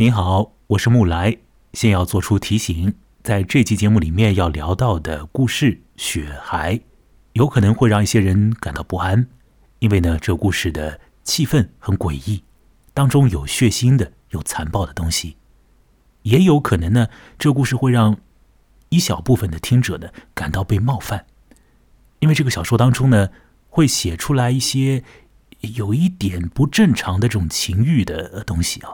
您好，我是木来。先要做出提醒，在这期节目里面要聊到的故事《雪孩》，有可能会让一些人感到不安，因为呢，这故事的气氛很诡异，当中有血腥的、有残暴的东西，也有可能呢，这故事会让一小部分的听者呢感到被冒犯，因为这个小说当中呢会写出来一些有一点不正常的这种情欲的东西啊，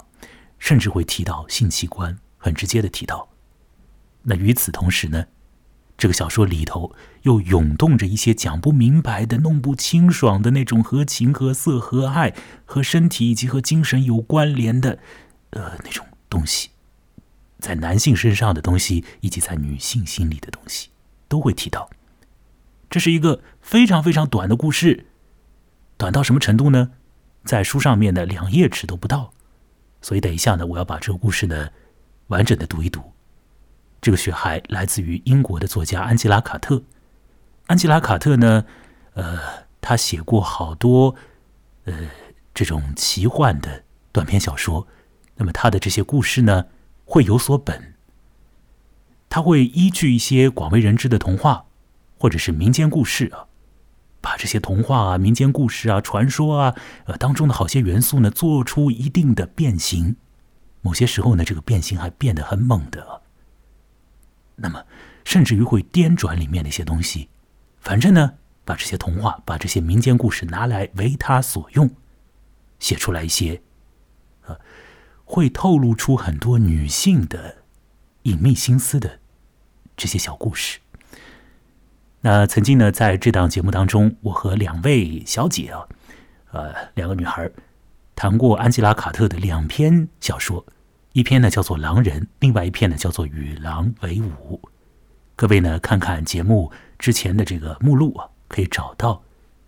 甚至会提到性器官。很直接的提到，那与此同时呢，这个小说里头又涌动着一些讲不明白的、弄不清爽的那种和情、和色、和爱、和身体以及和精神有关联的，呃，那种东西，在男性身上的东西，以及在女性心里的东西，都会提到。这是一个非常非常短的故事，短到什么程度呢？在书上面的两页纸都不到。所以等一下呢，我要把这个故事呢。完整的读一读，这个雪孩来自于英国的作家安吉拉·卡特。安吉拉·卡特呢，呃，他写过好多呃这种奇幻的短篇小说。那么他的这些故事呢，会有所本，他会依据一些广为人知的童话或者是民间故事啊，把这些童话啊、民间故事啊、传说啊，呃当中的好些元素呢，做出一定的变形。某些时候呢，这个变形还变得很猛的。那么，甚至于会颠转里面的一些东西。反正呢，把这些童话、把这些民间故事拿来为他所用，写出来一些，呃，会透露出很多女性的隐秘心思的这些小故事。那曾经呢，在这档节目当中，我和两位小姐啊，呃，两个女孩谈过安吉拉·卡特的两篇小说。一篇呢叫做《狼人》，另外一篇呢叫做《与狼为伍》。各位呢看看节目之前的这个目录啊，可以找到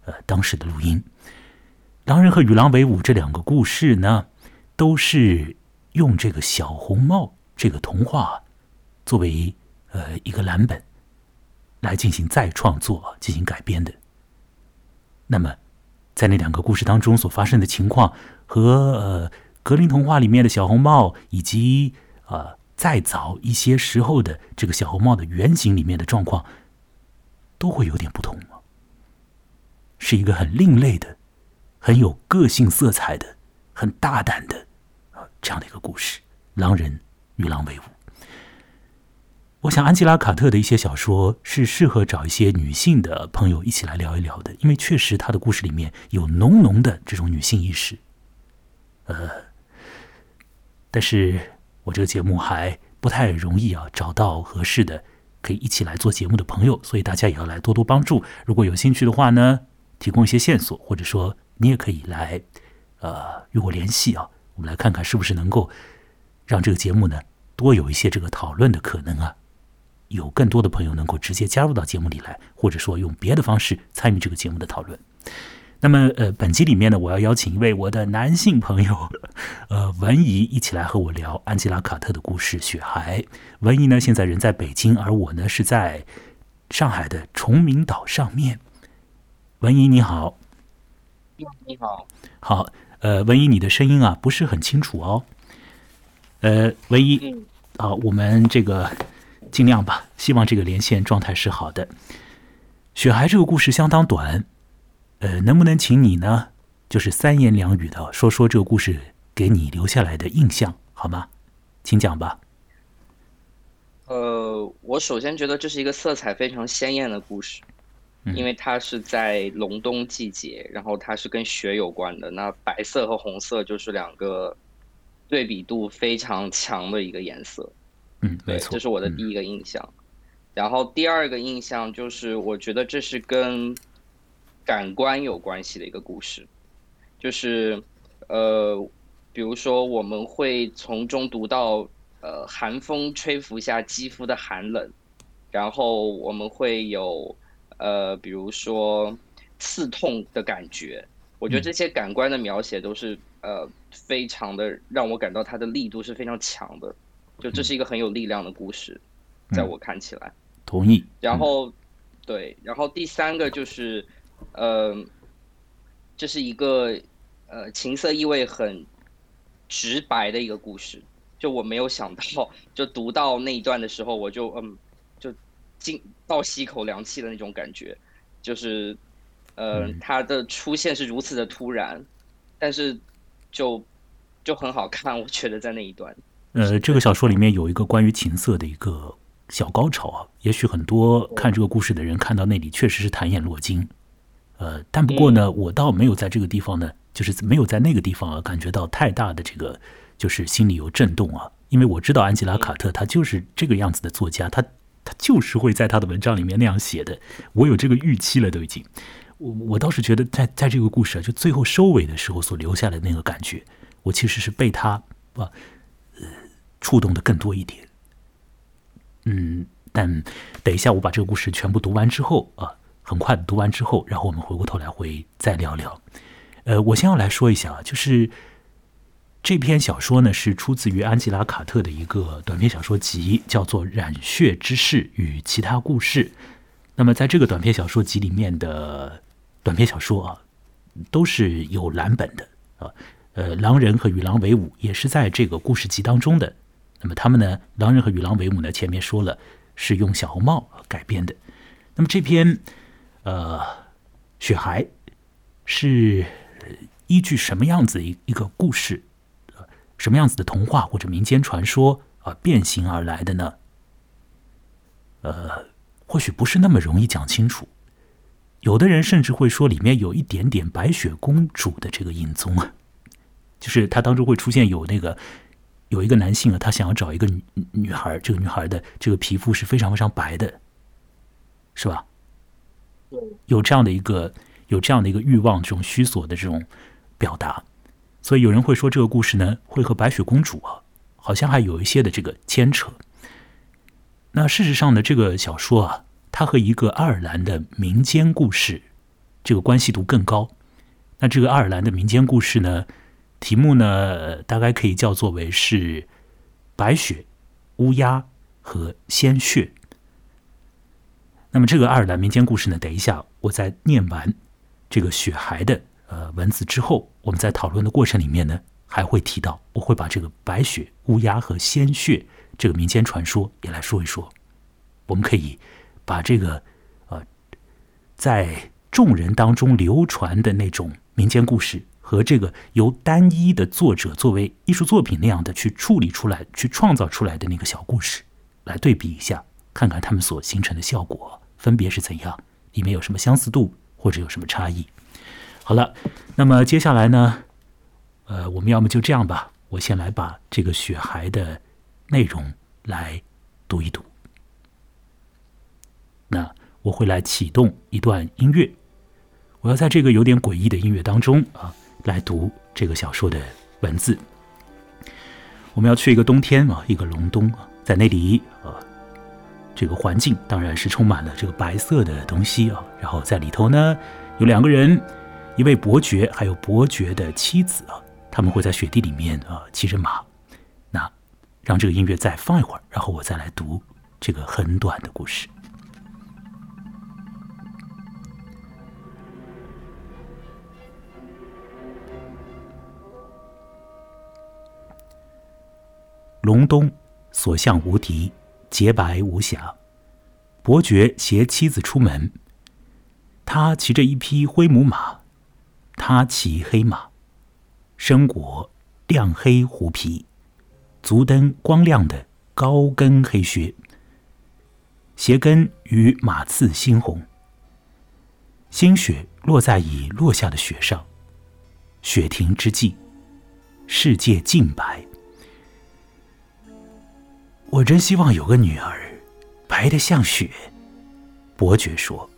呃当时的录音。《狼人》和《与狼为伍》这两个故事呢，都是用这个小红帽这个童话作为呃一个蓝本来进行再创作、进行改编的。那么，在那两个故事当中所发生的情况和呃。格林童话里面的小红帽，以及呃再早一些时候的这个小红帽的原型里面的状况，都会有点不同吗？是一个很另类的、很有个性色彩的、很大胆的啊这样的一个故事。狼人与狼为伍。我想安吉拉·卡特的一些小说是适合找一些女性的朋友一起来聊一聊的，因为确实她的故事里面有浓浓的这种女性意识，呃。但是我这个节目还不太容易啊，找到合适的可以一起来做节目的朋友，所以大家也要来多多帮助。如果有兴趣的话呢，提供一些线索，或者说你也可以来，呃，与我联系啊，我们来看看是不是能够让这个节目呢多有一些这个讨论的可能啊，有更多的朋友能够直接加入到节目里来，或者说用别的方式参与这个节目的讨论。那么，呃，本期里面呢，我要邀请一位我的男性朋友，呃，文怡一起来和我聊安吉拉·卡特的故事《雪孩》。文怡呢，现在人在北京，而我呢是在上海的崇明岛上面。文怡，你好。你好。好，呃，文怡，你的声音啊不是很清楚哦。呃，文怡，啊，我们这个尽量吧，希望这个连线状态是好的。《雪孩》这个故事相当短。呃，能不能请你呢？就是三言两语的说说这个故事给你留下来的印象，好吗？请讲吧。呃，我首先觉得这是一个色彩非常鲜艳的故事，因为它是在隆冬季节，然后它是跟雪有关的。那白色和红色就是两个对比度非常强的一个颜色。嗯，对，这是我的第一个印象。然后第二个印象就是，我觉得这是跟感官有关系的一个故事，就是，呃，比如说我们会从中读到，呃，寒风吹拂下肌肤的寒冷，然后我们会有，呃，比如说刺痛的感觉。我觉得这些感官的描写都是，呃，非常的让我感到它的力度是非常强的，就这是一个很有力量的故事，在我看起来。同意。然后，对，然后第三个就是。呃，这是一个呃情色意味很直白的一个故事，就我没有想到，就读到那一段的时候，我就嗯，就进倒吸一口凉气的那种感觉，就是呃，它的出现是如此的突然，但是就就很好看，我觉得在那一段。呃，这个小说里面有一个关于情色的一个小高潮啊，也许很多看这个故事的人看到那里确实是弹眼落睛，呃，但不过呢，我倒没有在这个地方呢，就是没有在那个地方啊感觉到太大的这个就是心里有震动啊，因为我知道安吉拉·卡特他就是这个样子的作家，他他就是会在他的文章里面那样写的，我有这个预期了都已经，我我倒是觉得在在这个故事啊，就最后收尾的时候所留下的那个感觉，我其实是被他啊。触动的更多一点，嗯，但等一下我把这个故事全部读完之后啊，很快的读完之后，然后我们回过头来会再聊聊。呃，我先要来说一下啊，就是这篇小说呢是出自于安吉拉·卡特的一个短篇小说集，叫做《染血之事与其他故事》。那么在这个短篇小说集里面的短篇小说啊，都是有蓝本的啊，呃，狼人和与狼为伍也是在这个故事集当中的。那么他们呢？狼人和与狼为伍呢？前面说了是用小红帽改编的。那么这篇呃雪孩是依据什么样子一一个故事，什么样子的童话或者民间传说啊变形而来的呢？呃，或许不是那么容易讲清楚。有的人甚至会说里面有一点点白雪公主的这个影踪啊，就是它当中会出现有那个。有一个男性啊，他想要找一个女女孩，这个女孩的这个皮肤是非常非常白的，是吧？有这样的一个有这样的一个欲望，这种虚索的这种表达，所以有人会说这个故事呢，会和白雪公主啊，好像还有一些的这个牵扯。那事实上呢，这个小说啊，它和一个爱尔兰的民间故事这个关系度更高。那这个爱尔兰的民间故事呢？题目呢，大概可以叫作为是白雪、乌鸦和鲜血。那么这个爱尔兰民间故事呢，等一下我在念完这个雪孩的呃文字之后，我们在讨论的过程里面呢，还会提到，我会把这个白雪、乌鸦和鲜血这个民间传说也来说一说。我们可以把这个呃在众人当中流传的那种民间故事。和这个由单一的作者作为艺术作品那样的去处理出来、去创造出来的那个小故事，来对比一下，看看他们所形成的效果分别是怎样，里面有什么相似度或者有什么差异。好了，那么接下来呢，呃，我们要么就这样吧，我先来把这个雪孩的内容来读一读。那我会来启动一段音乐，我要在这个有点诡异的音乐当中啊。来读这个小说的文字。我们要去一个冬天啊，一个隆冬啊，在那里啊，这个环境当然是充满了这个白色的东西啊。然后在里头呢，有两个人，一位伯爵，还有伯爵的妻子啊，他们会在雪地里面啊骑着马。那让这个音乐再放一会儿，然后我再来读这个很短的故事。隆冬，所向无敌，洁白无瑕。伯爵携妻子出门，他骑着一匹灰母马，他骑黑马，身裹亮黑狐皮，足蹬光亮的高跟黑靴，鞋跟与马刺猩红。新雪落在已落下的雪上，雪停之际，世界尽白。我真希望有个女儿，白的像雪。伯爵说。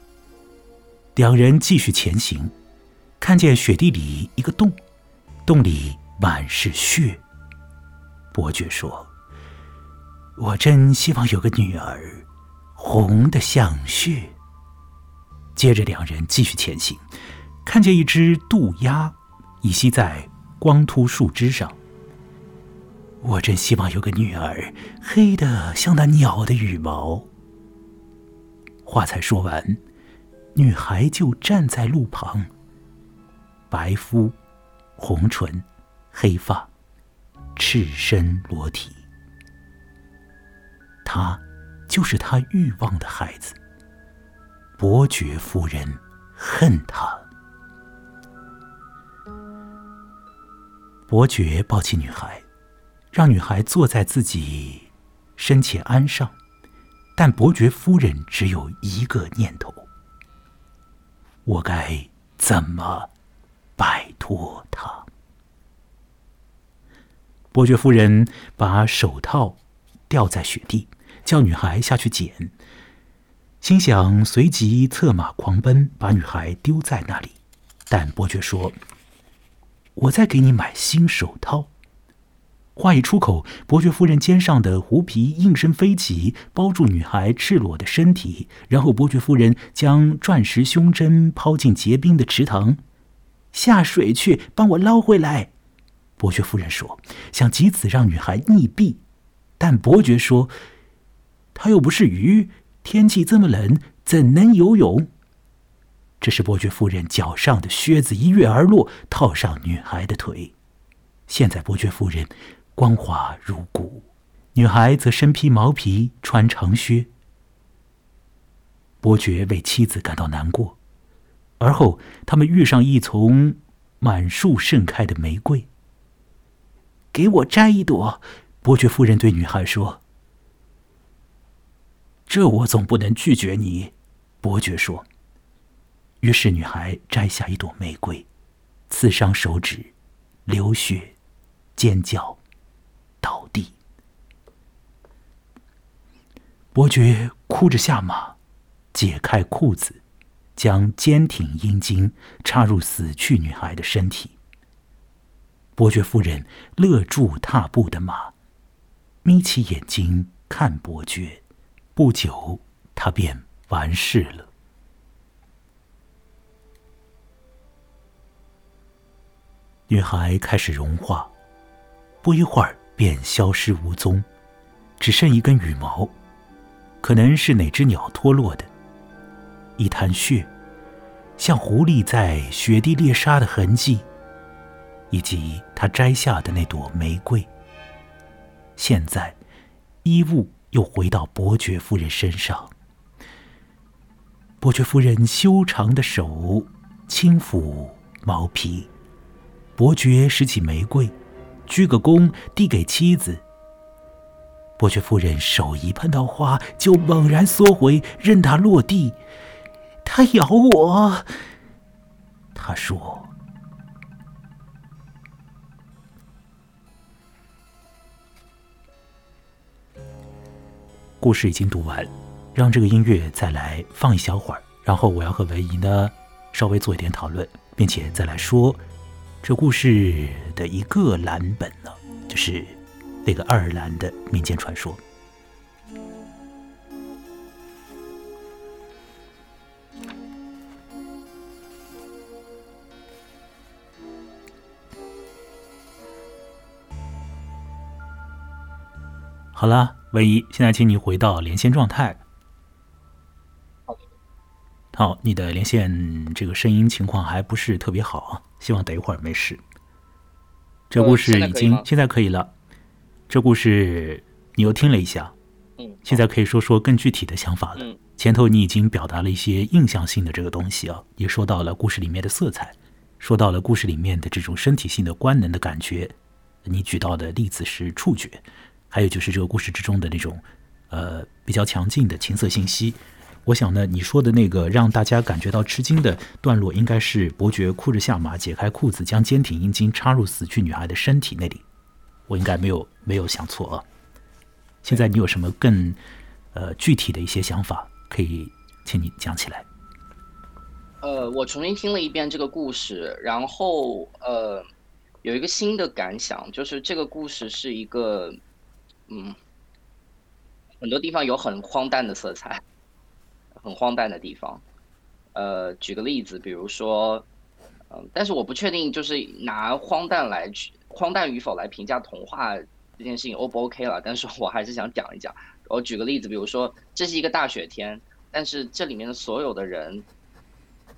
两人继续前行，看见雪地里一个洞，洞里满是血。伯爵说：“我真希望有个女儿，红的像血。”接着两人继续前行，看见一只渡鸦倚息在光秃树枝上。我真希望有个女儿，黑的像那鸟的羽毛。话才说完，女孩就站在路旁，白肤、红唇、黑发，赤身裸体。他就是他欲望的孩子。伯爵夫人恨他。伯爵抱起女孩，让女孩坐在自己身前鞍上，但伯爵夫人只有一个念头：我该怎么摆脱他？伯爵夫人把手套掉在雪地，叫女孩下去捡，心想随即策马狂奔，把女孩丢在那里。但伯爵说。我再给你买新手套。话一出口，伯爵夫人肩上的狐皮应声飞起，包住女孩赤裸的身体。然后，伯爵夫人将钻石胸针抛进结冰的池塘，下水去帮我捞回来。伯爵夫人说，想借此让女孩溺毙，但伯爵说，他又不是鱼，天气这么冷，怎能游泳？这时伯爵夫人脚上的靴子一跃而落，套上女孩的腿。现在伯爵夫人光滑如骨，女孩则身披毛皮，穿长靴。伯爵为妻子感到难过。而后，他们遇上一丛满树盛开的玫瑰。给我摘一朵，伯爵夫人对女孩说：“这我总不能拒绝你。”伯爵说。于是，女孩摘下一朵玫瑰，刺伤手指，流血，尖叫，倒地。伯爵哭着下马，解开裤子，将坚挺阴茎插入死去女孩的身体。伯爵夫人勒住踏步的马，眯起眼睛看伯爵。不久，他便完事了。女孩开始融化，不一会儿便消失无踪，只剩一根羽毛，可能是哪只鸟脱落的；一滩血，像狐狸在雪地猎杀的痕迹，以及他摘下的那朵玫瑰。现在，衣物又回到伯爵夫人身上。伯爵夫人修长的手轻抚毛皮。伯爵拾起玫瑰，鞠个躬，递给妻子。伯爵夫人手一碰到花，就猛然缩回，任它落地。它咬我，他说。故事已经读完，让这个音乐再来放一小会儿，然后我要和文姨呢稍微做一点讨论，并且再来说。这故事的一个蓝本呢，就是那个爱尔兰的民间传说。好了，文怡，现在请你回到连线状态。好，你的连线这个声音情况还不是特别好啊，希望等一会儿没事。这故事已经现在可以了。这故事你又听了一下，嗯，现在可以说说更具体的想法了。前头你已经表达了一些印象性的这个东西啊，也说到了故事里面的色彩，说到了故事里面的这种身体性的官能的感觉。你举到的例子是触觉，还有就是这个故事之中的那种呃比较强劲的情色信息。我想呢，你说的那个让大家感觉到吃惊的段落，应该是伯爵哭着下马，解开裤子，将坚挺阴茎插入死去女孩的身体那里。我应该没有没有想错啊。现在你有什么更呃具体的一些想法，可以请你讲起来。呃，我重新听了一遍这个故事，然后呃有一个新的感想，就是这个故事是一个嗯很多地方有很荒诞的色彩。很荒诞的地方，呃，举个例子，比如说，嗯，但是我不确定，就是拿荒诞来荒诞与否来评价童话这件事情 O 不 OK 了？但是我还是想讲一讲。我举个例子，比如说，这是一个大雪天，但是这里面的所有的人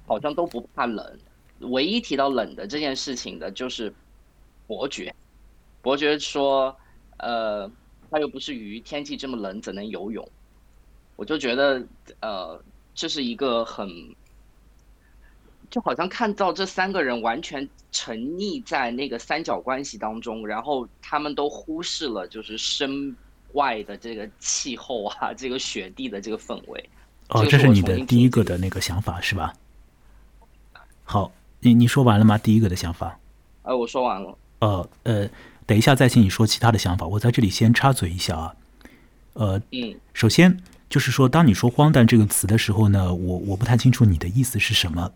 好像都不怕冷，唯一提到冷的这件事情的就是伯爵，伯爵说，呃，他又不是鱼，天气这么冷，怎能游泳？我就觉得，呃，这是一个很，就好像看到这三个人完全沉溺在那个三角关系当中，然后他们都忽视了就是身外的这个气候啊，这个雪地的这个氛围。哦，这是你的第一个的那个想法是吧？好，你你说完了吗？第一个的想法？呃，我说完了。呃呃，等一下再请你说其他的想法。我在这里先插嘴一下啊。呃，嗯，首先就是说，当你说“荒诞”这个词的时候呢，我我不太清楚你的意思是什么。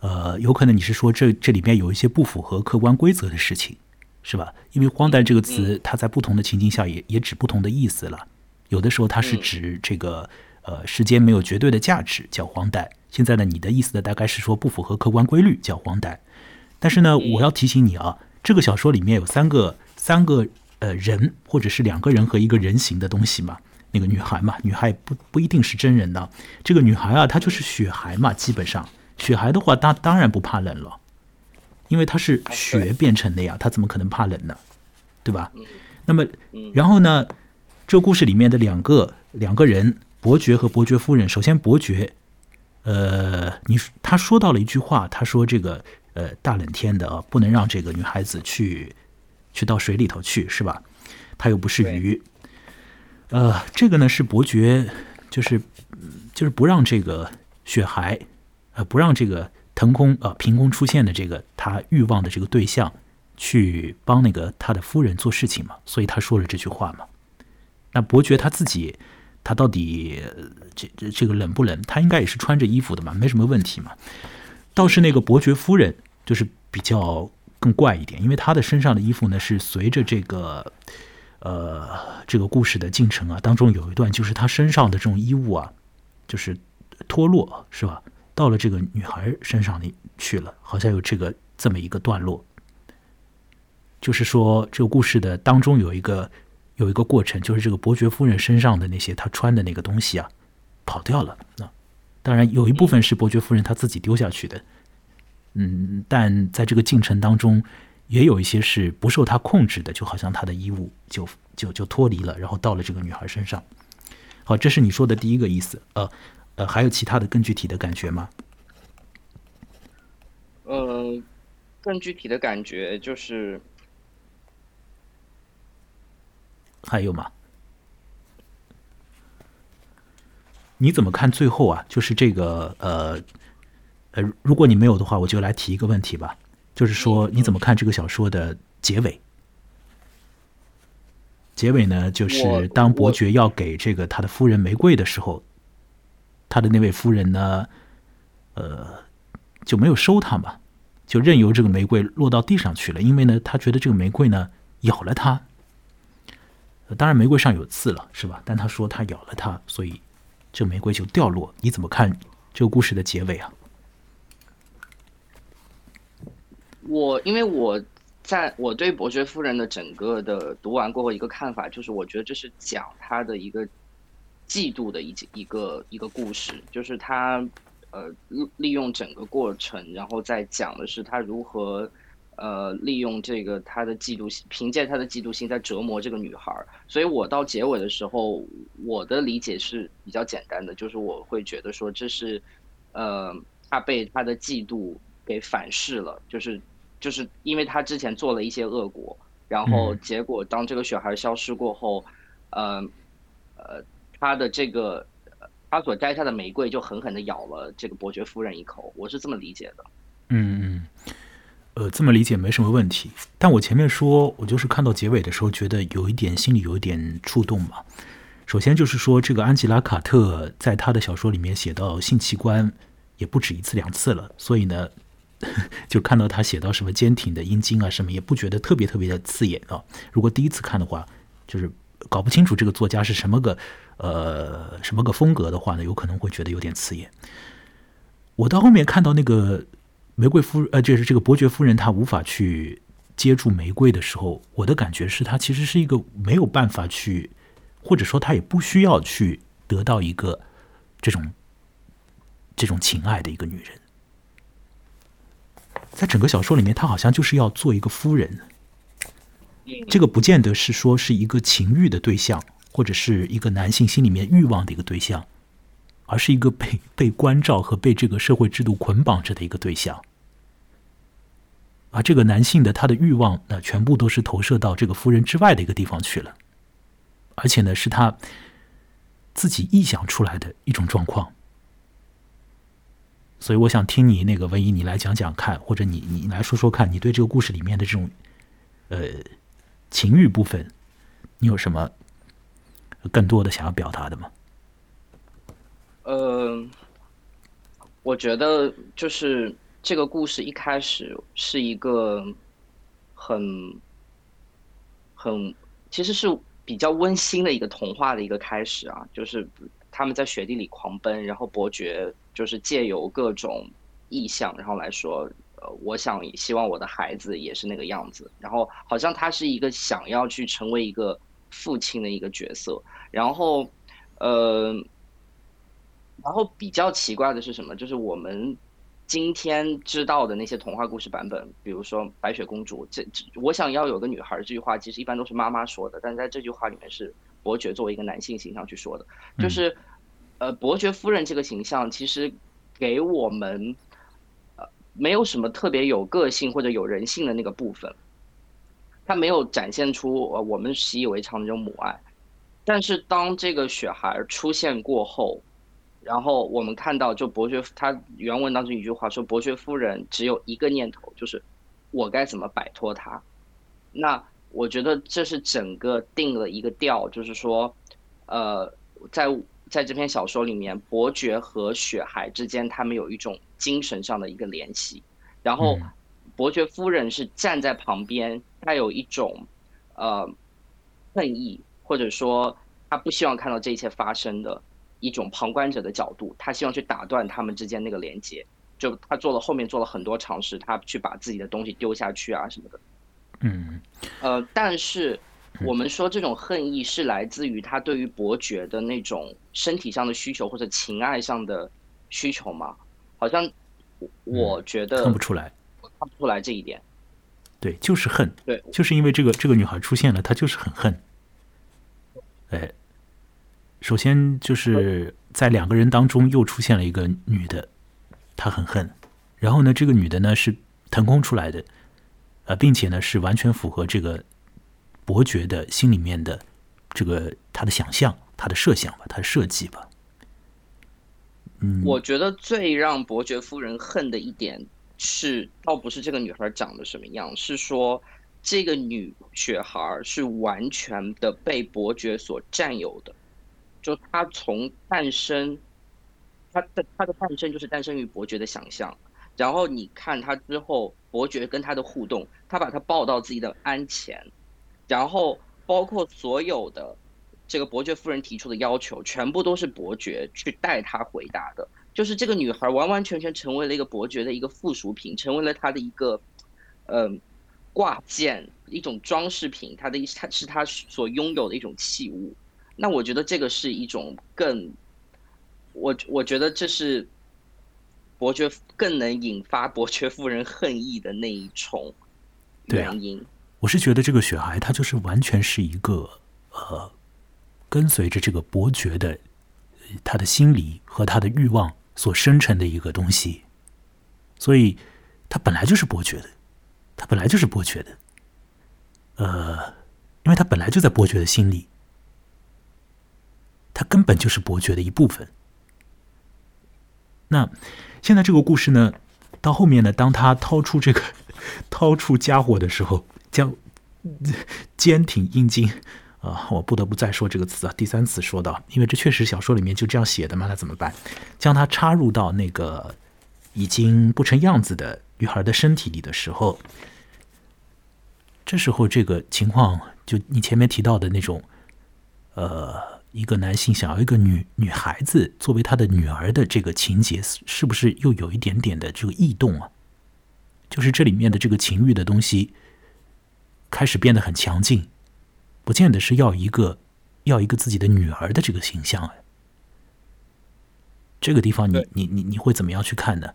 呃，有可能你是说这这里面有一些不符合客观规则的事情，是吧？因为“荒诞”这个词，它在不同的情境下也也指不同的意思了。有的时候它是指这个。呃，时间没有绝对的价值，叫荒诞。现在呢，你的意思呢，大概是说不符合客观规律，叫荒诞。但是呢，我要提醒你啊，这个小说里面有三个三个呃人，或者是两个人和一个人形的东西嘛。那个女孩嘛，女孩不不一定是真人的。这个女孩啊，她就是雪孩嘛。基本上，雪孩的话，当当然不怕冷了，因为她是雪变成的呀，她怎么可能怕冷呢？对吧？那么，然后呢，这故事里面的两个两个人。伯爵和伯爵夫人，首先伯爵，呃，你他说到了一句话，他说这个呃大冷天的啊，不能让这个女孩子去去到水里头去，是吧？她又不是鱼，呃，这个呢是伯爵，就是就是不让这个雪孩，呃，不让这个腾空啊凭空出现的这个他欲望的这个对象去帮那个他的夫人做事情嘛，所以他说了这句话嘛。那伯爵他自己。他到底这这这个冷不冷？他应该也是穿着衣服的嘛，没什么问题嘛。倒是那个伯爵夫人就是比较更怪一点，因为她的身上的衣服呢是随着这个呃这个故事的进程啊，当中有一段就是他身上的这种衣物啊，就是脱落是吧？到了这个女孩身上里去了，好像有这个这么一个段落，就是说这个故事的当中有一个。有一个过程，就是这个伯爵夫人身上的那些她穿的那个东西啊，跑掉了。那当然有一部分是伯爵夫人她自己丢下去的，嗯，但在这个进程当中，也有一些是不受他控制的，就好像他的衣物就就就脱离了，然后到了这个女孩身上。好，这是你说的第一个意思。呃呃，还有其他的更具体的感觉吗？呃，更具体的感觉就是。还有吗？你怎么看最后啊？就是这个呃呃，如果你没有的话，我就来提一个问题吧。就是说，你怎么看这个小说的结尾？结尾呢，就是当伯爵要给这个他的夫人玫瑰的时候，他的那位夫人呢，呃，就没有收他嘛，就任由这个玫瑰落到地上去了。因为呢，他觉得这个玫瑰呢咬了他。当然，玫瑰上有刺了，是吧？但他说他咬了它，所以这玫瑰就掉落。你怎么看这个故事的结尾啊？我因为我在我对伯爵夫人的整个的读完过后，一个看法就是，我觉得这是讲他的一个嫉妒的一一个一个故事，就是他呃利用整个过程，然后再讲的是他如何。呃，利用这个他的嫉妒心，凭借他的嫉妒心在折磨这个女孩。所以我到结尾的时候，我的理解是比较简单的，就是我会觉得说这是，呃，他被他的嫉妒给反噬了，就是就是因为他之前做了一些恶果，然后结果当这个小孩消失过后，呃呃，他的这个他所摘下的玫瑰就狠狠的咬了这个伯爵夫人一口，我是这么理解的。嗯嗯。呃，这么理解没什么问题。但我前面说，我就是看到结尾的时候，觉得有一点心里有一点触动嘛。首先就是说，这个安吉拉·卡特在他的小说里面写到性器官也不止一次两次了，所以呢，就看到他写到什么坚挺的阴茎啊什么，也不觉得特别特别的刺眼啊。如果第一次看的话，就是搞不清楚这个作家是什么个呃什么个风格的话呢，有可能会觉得有点刺眼。我到后面看到那个。玫瑰夫人呃，就是这个伯爵夫人，她无法去接住玫瑰的时候，我的感觉是她其实是一个没有办法去，或者说她也不需要去得到一个这种这种情爱的一个女人。在整个小说里面，他好像就是要做一个夫人，这个不见得是说是一个情欲的对象，或者是一个男性心里面欲望的一个对象，而是一个被被关照和被这个社会制度捆绑着的一个对象。而这个男性的他的欲望，那全部都是投射到这个夫人之外的一个地方去了，而且呢，是他自己臆想出来的一种状况。所以，我想听你那个文怡，你来讲讲看，或者你你来说说看，你对这个故事里面的这种呃情欲部分，你有什么更多的想要表达的吗？呃，我觉得就是这个故事一开始是一个很很其实是比较温馨的一个童话的一个开始啊，就是他们在雪地里狂奔，然后伯爵。就是借由各种意象，然后来说，呃，我想希望我的孩子也是那个样子。然后好像他是一个想要去成为一个父亲的一个角色。然后，呃，然后比较奇怪的是什么？就是我们今天知道的那些童话故事版本，比如说白雪公主，这这我想要有个女孩这句话，其实一般都是妈妈说的，但在这句话里面是伯爵作为一个男性形象去说的，就是。呃，伯爵夫人这个形象其实给我们呃没有什么特别有个性或者有人性的那个部分，他没有展现出呃我们习以为常的这种母爱。但是当这个雪孩出现过后，然后我们看到就伯爵他原文当中一句话说，伯爵夫人只有一个念头，就是我该怎么摆脱他。那我觉得这是整个定了一个调，就是说呃在。在这篇小说里面，伯爵和雪孩之间，他们有一种精神上的一个联系。然后，伯爵夫人是站在旁边，带有一种呃恨意，或者说他不希望看到这一切发生的一种旁观者的角度，他希望去打断他们之间那个连接。就他做了后面做了很多尝试，他去把自己的东西丢下去啊什么的。嗯，呃，但是。我们说这种恨意是来自于他对于伯爵的那种身体上的需求或者情爱上的需求吗？好像我觉得看不出来，看不出来这一点。对，就是恨。对，就是因为这个这个女孩出现了，她就是很恨。哎，首先就是在两个人当中又出现了一个女的，她很恨。然后呢，这个女的呢是腾空出来的，呃，并且呢是完全符合这个。伯爵的心里面的这个他的想象，他的设想吧，他的设计吧。嗯，我觉得最让伯爵夫人恨的一点是，倒不是这个女孩长得什么样，是说这个女雪孩是完全的被伯爵所占有的。就她从诞生，她的她的诞生就是诞生于伯爵的想象。然后你看她之后，伯爵跟她的互动，他把她抱到自己的鞍前。然后包括所有的这个伯爵夫人提出的要求，全部都是伯爵去带她回答的。就是这个女孩完完全全成为了一个伯爵的一个附属品，成为了他的一个嗯挂件，一种装饰品，他的一他是他所拥有的一种器物。那我觉得这个是一种更我我觉得这是伯爵更能引发伯爵夫人恨意的那一重原因。我是觉得这个雪孩，他就是完全是一个呃，跟随着这个伯爵的他的心理和他的欲望所生成的一个东西，所以他本来就是伯爵的，他本来就是伯爵的，呃，因为他本来就在伯爵的心里，他根本就是伯爵的一部分。那现在这个故事呢，到后面呢，当他掏出这个 掏出家伙的时候。将 坚挺阴茎啊，我不得不再说这个词啊，第三次说到，因为这确实小说里面就这样写的嘛，那怎么办？将它插入到那个已经不成样子的女孩的身体里的时候，这时候这个情况，就你前面提到的那种，呃，一个男性想要一个女女孩子作为他的女儿的这个情节，是不是又有一点点的这个异动啊？就是这里面的这个情欲的东西。开始变得很强劲，不见得是要一个要一个自己的女儿的这个形象啊。这个地方你你你你会怎么样去看呢？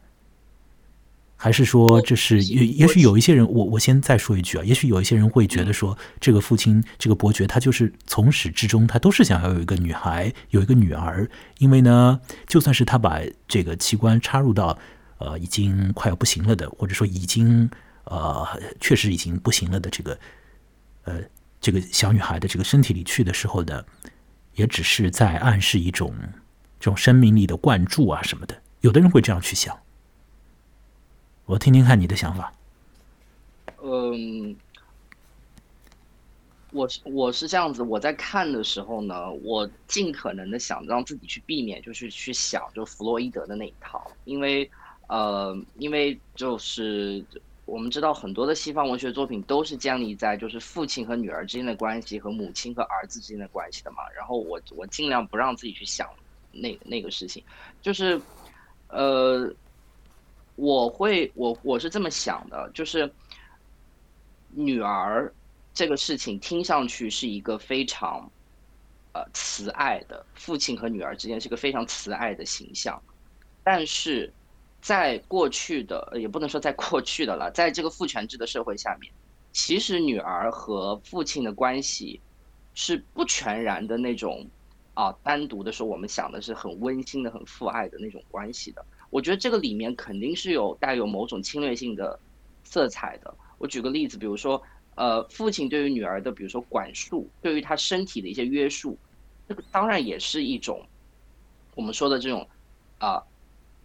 还是说这是也也许有一些人，我我先再说一句啊，也许有一些人会觉得说，这个父亲这个伯爵他就是从始至终他都是想要有一个女孩，有一个女儿，因为呢，就算是他把这个器官插入到呃已经快要不行了的，或者说已经呃确实已经不行了的这个呃这个小女孩的这个身体里去的时候呢，也只是在暗示一种这种生命力的灌注啊什么的，有的人会这样去想。我听听看你的想法。嗯，我是我是这样子，我在看的时候呢，我尽可能的想让自己去避免，就是去想就弗洛伊德的那一套，因为呃，因为就是我们知道很多的西方文学作品都是建立在就是父亲和女儿之间的关系和母亲和儿子之间的关系的嘛，然后我我尽量不让自己去想那那个事情，就是呃。我会，我我是这么想的，就是女儿这个事情听上去是一个非常呃慈爱的父亲和女儿之间是一个非常慈爱的形象，但是在过去的也不能说在过去的了，在这个父权制的社会下面，其实女儿和父亲的关系是不全然的那种啊，单独的说我们想的是很温馨的、很父爱的那种关系的。我觉得这个里面肯定是有带有某种侵略性的色彩的。我举个例子，比如说，呃，父亲对于女儿的，比如说管束，对于她身体的一些约束，这个当然也是一种我们说的这种啊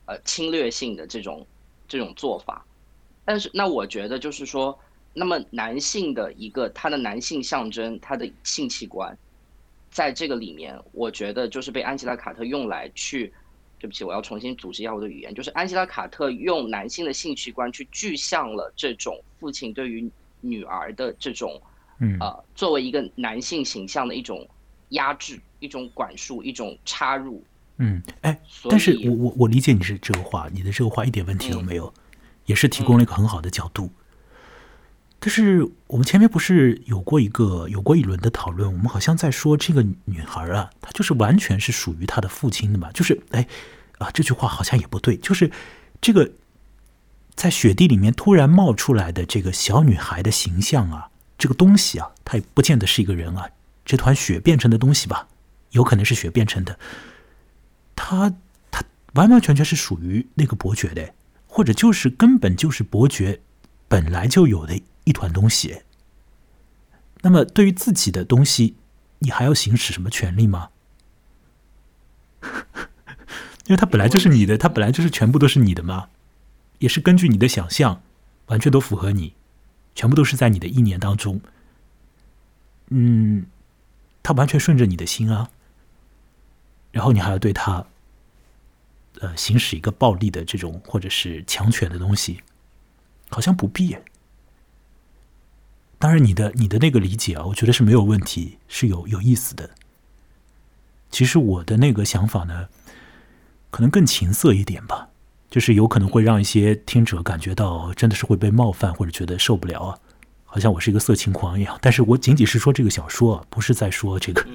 呃侵略性的这种这种做法。但是，那我觉得就是说，那么男性的一个他的男性象征，他的性器官，在这个里面，我觉得就是被安吉拉·卡特用来去。对不起，我要重新组织一下我的语言。就是安吉拉·卡特用男性的性器官去具象了这种父亲对于女儿的这种，嗯，呃，作为一个男性形象的一种压制、一种管束、一种插入。嗯，哎，但是我我我理解你是这个话，你的这个话一点问题都没有，也是提供了一个很好的角度。但是我们前面不是有过一个有过一轮的讨论，我们好像在说这个女孩啊，她就是完全是属于她的父亲的嘛？就是哎啊，这句话好像也不对。就是这个在雪地里面突然冒出来的这个小女孩的形象啊，这个东西啊，它也不见得是一个人啊，这团雪变成的东西吧，有可能是雪变成的。她她完完全全是属于那个伯爵的，或者就是根本就是伯爵本来就有的。一团东西，那么对于自己的东西，你还要行使什么权利吗？因为它本来就是你的，它本来就是全部都是你的嘛，也是根据你的想象，完全都符合你，全部都是在你的意念当中。嗯，他完全顺着你的心啊，然后你还要对他，呃，行使一个暴力的这种或者是强权的东西，好像不必。当然，你的你的那个理解啊，我觉得是没有问题，是有有意思的。其实我的那个想法呢，可能更情色一点吧，就是有可能会让一些听者感觉到真的是会被冒犯，或者觉得受不了啊，好像我是一个色情狂一样。但是我仅仅是说这个小说，不是在说这个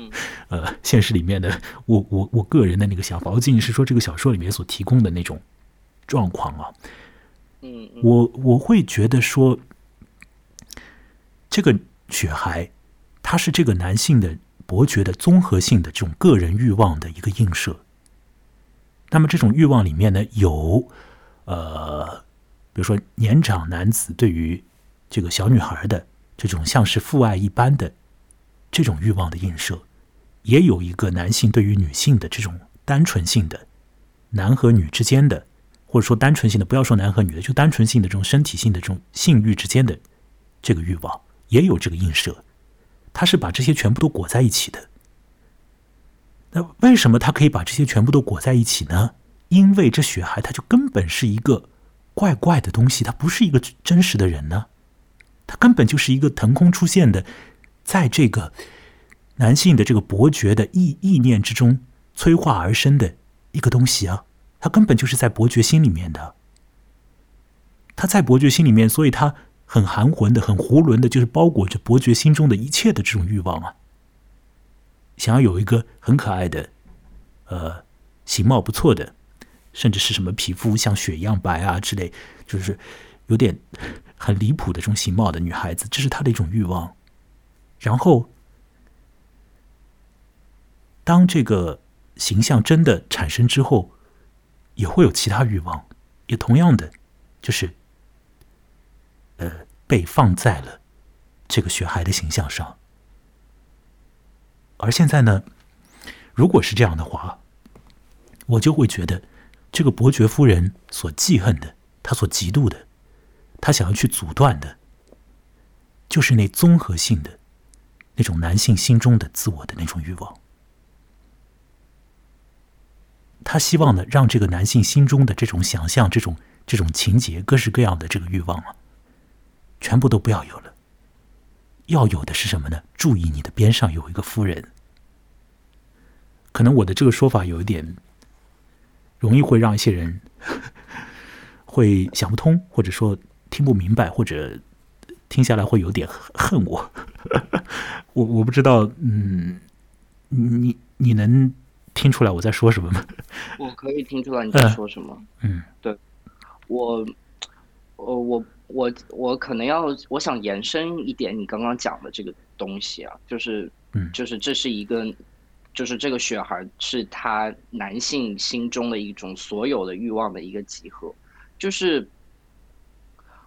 呃现实里面的我我我个人的那个想法，我仅仅是说这个小说里面所提供的那种状况啊。嗯，我我会觉得说。这个雪孩，他是这个男性的伯爵的综合性的这种个人欲望的一个映射。那么这种欲望里面呢，有呃，比如说年长男子对于这个小女孩的这种像是父爱一般的这种欲望的映射，也有一个男性对于女性的这种单纯性的男和女之间的，或者说单纯性的，不要说男和女的，就单纯性的这种身体性的这种性欲之间的这个欲望。也有这个映射，他是把这些全部都裹在一起的。那为什么他可以把这些全部都裹在一起呢？因为这雪孩他就根本是一个怪怪的东西，他不是一个真实的人呢，他根本就是一个腾空出现的，在这个男性的这个伯爵的意意念之中催化而生的一个东西啊，他根本就是在伯爵心里面的，他在伯爵心里面，所以他。很含混的、很囫囵的，就是包裹着伯爵心中的一切的这种欲望啊！想要有一个很可爱的、呃，形貌不错的甚至是什么皮肤像雪一样白啊之类，就是有点很离谱的这种形貌的女孩子，这是他的一种欲望。然后，当这个形象真的产生之后，也会有其他欲望，也同样的，就是，被放在了这个雪孩的形象上。而现在呢，如果是这样的话，我就会觉得，这个伯爵夫人所记恨的，她所嫉妒的，她想要去阻断的，就是那综合性的那种男性心中的自我的那种欲望。他希望呢，让这个男性心中的这种想象、这种这种情节、各式各样的这个欲望啊，全部都不要有了。要有的是什么呢？注意，你的边上有一个夫人。可能我的这个说法有一点容易会让一些人 会想不通，或者说听不明白，或者听下来会有点恨我。我我不知道，嗯，你你能听出来我在说什么吗？我可以听出来你在说什么。嗯，对，我，呃我我我可能要我想延伸一点你刚刚讲的这个东西啊，就是，嗯，就是这是一个。就是这个雪孩是他男性心中的一种所有的欲望的一个集合，就是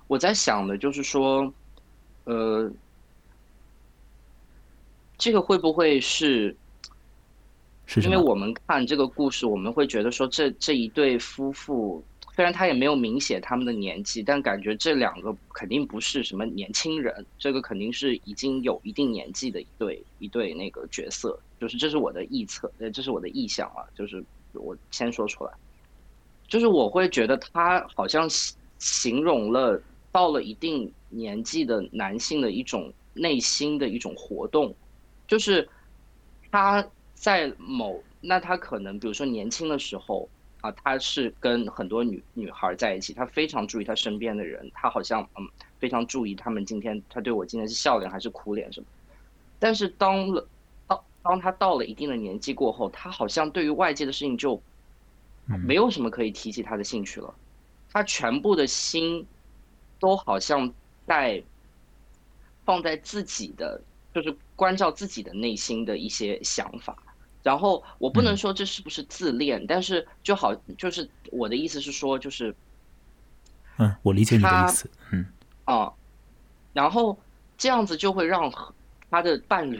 我在想的，就是说，呃，这个会不会是？是因为我们看这个故事，我们会觉得说，这这一对夫妇。虽然他也没有明写他们的年纪，但感觉这两个肯定不是什么年轻人，这个肯定是已经有一定年纪的一对一对那个角色，就是这是我的臆测，呃，这是我的臆想啊，就是我先说出来，就是我会觉得他好像形容了到了一定年纪的男性的一种内心的一种活动，就是他在某那他可能比如说年轻的时候。啊，他是跟很多女女孩在一起，他非常注意他身边的人，他好像嗯非常注意他们今天他对我今天是笑脸还是哭脸什么。但是当了当当他到了一定的年纪过后，他好像对于外界的事情就没有什么可以提起他的兴趣了，他全部的心都好像在放在自己的，就是关照自己的内心的一些想法。然后我不能说这是不是自恋，但是就好，就是我的意思是说，就是，嗯，我理解你的意思，嗯，啊，然后这样子就会让他的伴侣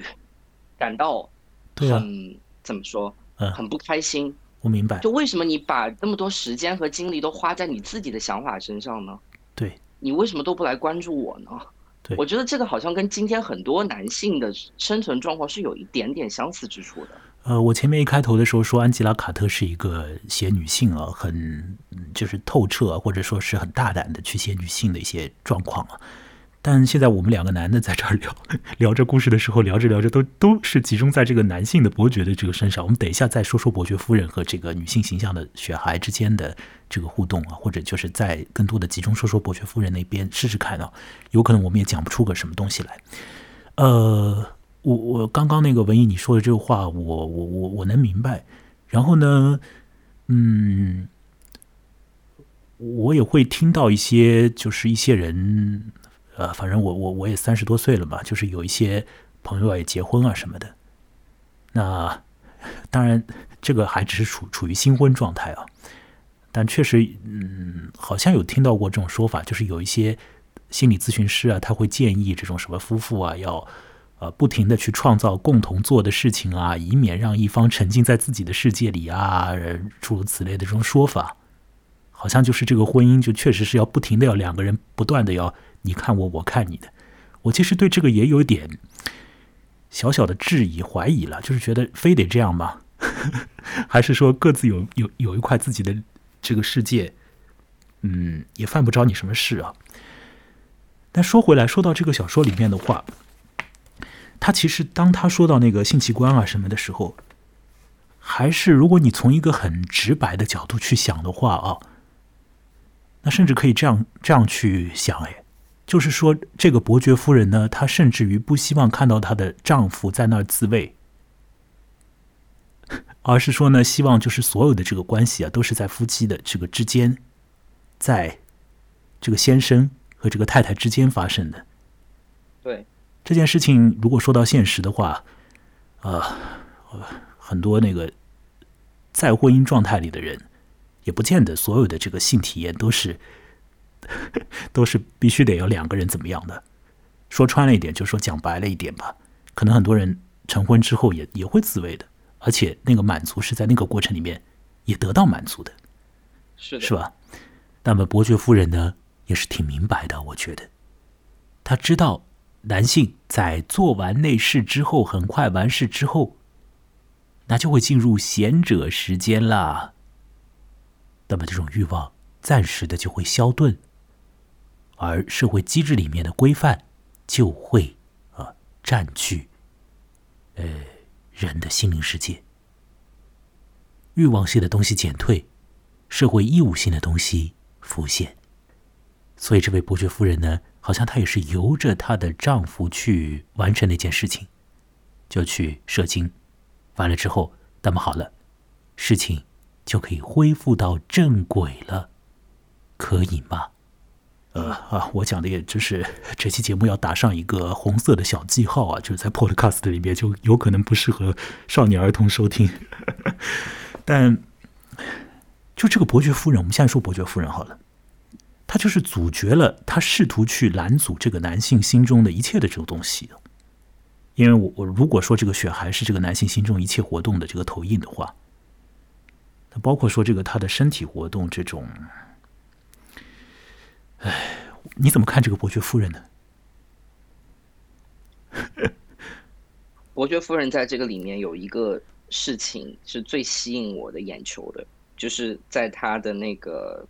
感到很怎么说，嗯，很不开心。我明白，就为什么你把那么多时间和精力都花在你自己的想法身上呢？对，你为什么都不来关注我呢？对，我觉得这个好像跟今天很多男性的生存状况是有一点点相似之处的。呃，我前面一开头的时候说，安吉拉·卡特是一个写女性啊，很就是透彻，或者说是很大胆的去写女性的一些状况啊。但现在我们两个男的在这儿聊 聊这故事的时候，聊着聊着都都是集中在这个男性的伯爵的这个身上。我们等一下再说说伯爵夫人和这个女性形象的雪孩之间的这个互动啊，或者就是在更多的集中说说伯爵夫人那边试试看啊，有可能我们也讲不出个什么东西来。呃。我我刚刚那个文艺你说的这个话，我我我我能明白。然后呢，嗯，我也会听到一些，就是一些人，呃，反正我我我也三十多岁了嘛，就是有一些朋友也结婚啊什么的。那当然，这个还只是处处于新婚状态啊。但确实，嗯，好像有听到过这种说法，就是有一些心理咨询师啊，他会建议这种什么夫妇啊要。呃，不停的去创造共同做的事情啊，以免让一方沉浸在自己的世界里啊，诸如此类的这种说法，好像就是这个婚姻就确实是要不停的要两个人不断的要你看我我看你的。我其实对这个也有点小小的质疑怀疑了，就是觉得非得这样吗？还是说各自有有有一块自己的这个世界，嗯，也犯不着你什么事啊。但说回来，说到这个小说里面的话。他其实，当他说到那个性器官啊什么的时候，还是如果你从一个很直白的角度去想的话啊，那甚至可以这样这样去想，哎，就是说这个伯爵夫人呢，她甚至于不希望看到她的丈夫在那儿自慰，而是说呢，希望就是所有的这个关系啊，都是在夫妻的这个之间，在这个先生和这个太太之间发生的。对这件事情，如果说到现实的话，呃，很多那个在婚姻状态里的人，也不见得所有的这个性体验都是 都是必须得有两个人怎么样的。说穿了一点，就说讲白了一点吧，可能很多人成婚之后也也会自慰的，而且那个满足是在那个过程里面也得到满足的，是的，是吧？那么伯爵夫人呢，也是挺明白的，我觉得，她知道男性在做完内事之后，很快完事之后，那就会进入贤者时间啦。那么这种欲望暂时的就会消遁，而社会机制里面的规范就会啊占据呃人的心灵世界，欲望性的东西减退，社会义务性的东西浮现。所以这位伯爵夫人呢，好像她也是由着她的丈夫去完成那件事情，就去射精，完了之后，那么好了，事情就可以恢复到正轨了，可以吗？呃啊，我讲的也就是这期节目要打上一个红色的小记号啊，就是在 Podcast 里面就有可能不适合少年儿童收听。但就这个伯爵夫人，我们现在说伯爵夫人好了，他就是阻绝了他试图去拦阻这个男性心中的一切的这种东西。因为我我如果说这个血孩是这个男性心中一切活动的这个投影的话，那包括说这个他的身体活动这种。哎，你怎么看这个伯爵夫人呢？伯爵夫人在这个里面有一个事情是最吸引我的眼球的，就是在他的那个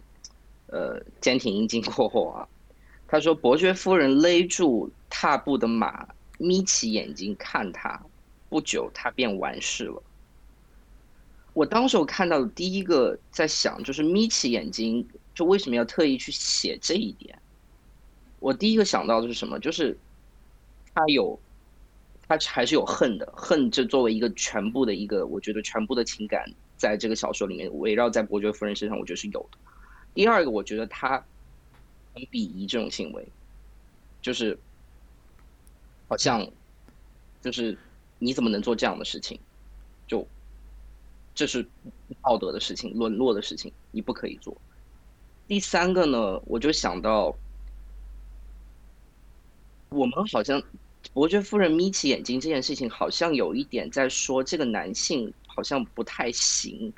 呃坚挺阴茎过后啊，他说伯爵夫人勒住踏步的马，眯起眼睛看他，不久他便完事了。我当时我看到的第一个在想，就是眯起眼睛。就为什么要特意去写这一点？我第一个想到的是什么？就是他有，他还是有恨的。恨这作为一个全部的一个，我觉得全部的情感在这个小说里面围绕在伯爵夫人身上，我觉得是有的。第二个，我觉得他很鄙夷这种行为，就是好像就是你怎么能做这样的事情？就这是道德的事情，沦落的事情，你不可以做。第三个呢，我就想到，我们好像伯爵夫人眯起眼睛这件事情，好像有一点在说这个男性好像不太行。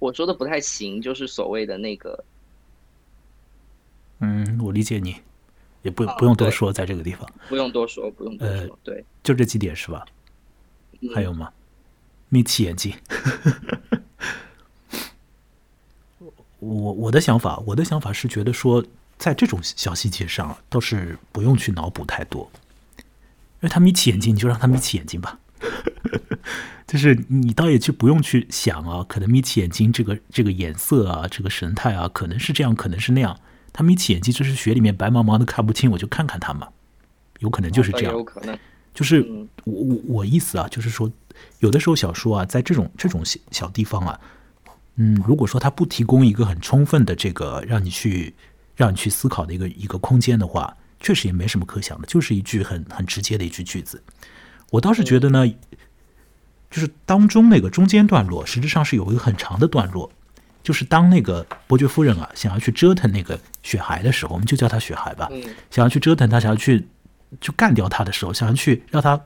我说的不太行，就是所谓的那个，嗯，我理解你，也不不用多说，在这个地方不用多说，不用多说，对，就这几点是吧？还有吗？眯起眼睛。我我的想法，我的想法是觉得说，在这种小细节上，倒是不用去脑补太多。因为他眯起眼睛，你就让他眯起眼睛吧。就是你倒也就不用去想啊，可能眯起眼睛这个这个眼色啊，这个神态啊，可能是这样，可能是那样。他眯起眼睛，就是雪里面白茫茫的看不清，我就看看他嘛。有可能就是这样，有可能。就是我我我意思啊，就是说，有的时候小说啊，在这种这种小小地方啊。嗯，如果说他不提供一个很充分的这个让你去让你去思考的一个一个空间的话，确实也没什么可想的，就是一句很很直接的一句句子。我倒是觉得呢，就是当中那个中间段落，实质上是有一个很长的段落，就是当那个伯爵夫人啊想要去折腾那个雪孩的时候，我们就叫他雪孩吧，想要去折腾他，想要去就干掉他的时候，想要去让他。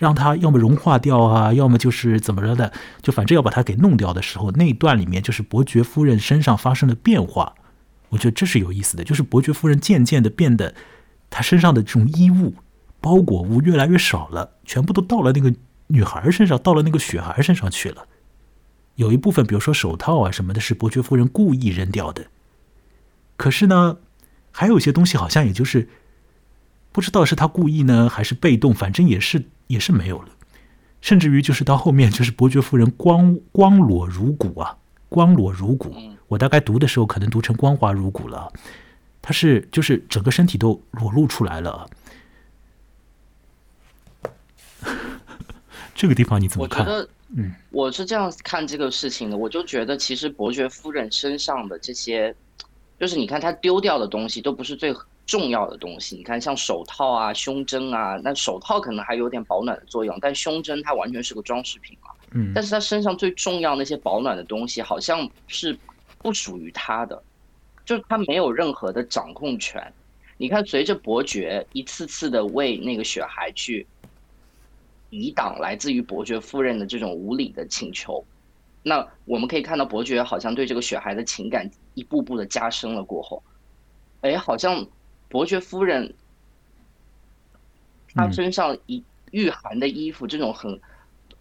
让他要么融化掉啊，要么就是怎么着的，就反正要把他给弄掉的时候，那一段里面就是伯爵夫人身上发生了变化，我觉得这是有意思的。就是伯爵夫人渐渐的变得，她身上的这种衣物、包裹物越来越少了，全部都到了那个女孩身上，到了那个雪孩身上去了。有一部分，比如说手套啊什么的，是伯爵夫人故意扔掉的。可是呢，还有一些东西好像也就是。不知道是他故意呢，还是被动，反正也是也是没有了。甚至于就是到后面，就是伯爵夫人光光裸如骨啊，光裸如骨。我大概读的时候可能读成光滑如骨了。他是就是整个身体都裸露出来了。这个地方你怎么看？嗯，我是这样看这个事情的，我就觉得其实伯爵夫人身上的这些，就是你看她丢掉的东西都不是最重要的东西。你看像手套啊、胸针啊，那手套可能还有点保暖的作用，但胸针它完全是个装饰品嘛。嗯，但是她身上最重要那些保暖的东西，好像是不属于她的，就是她没有任何的掌控权。你看，随着伯爵一次次的为那个雪孩去。抵挡来自于伯爵夫人的这种无理的请求，那我们可以看到伯爵好像对这个雪孩的情感一步步的加深了。过后，哎，好像伯爵夫人她身上一御寒的衣服，这种很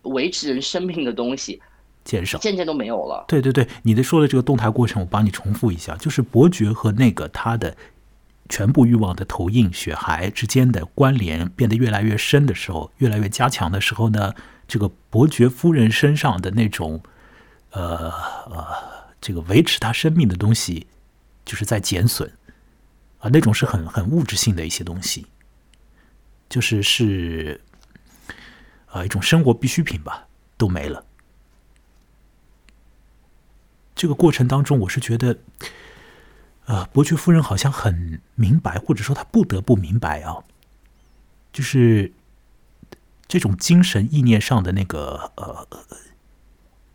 维持人生命的东西，减少，渐渐都没有了。对对对，你的说的这个动态过程，我帮你重复一下，就是伯爵和那个他的。全部欲望的投影，血孩之间的关联变得越来越深的时候，越来越加强的时候呢，这个伯爵夫人身上的那种，呃呃，这个维持她生命的东西，就是在减损，啊，那种是很很物质性的一些东西，就是是，啊，一种生活必需品吧，都没了。这个过程当中，我是觉得。呃，伯爵夫人好像很明白，或者说她不得不明白啊，就是这种精神意念上的那个呃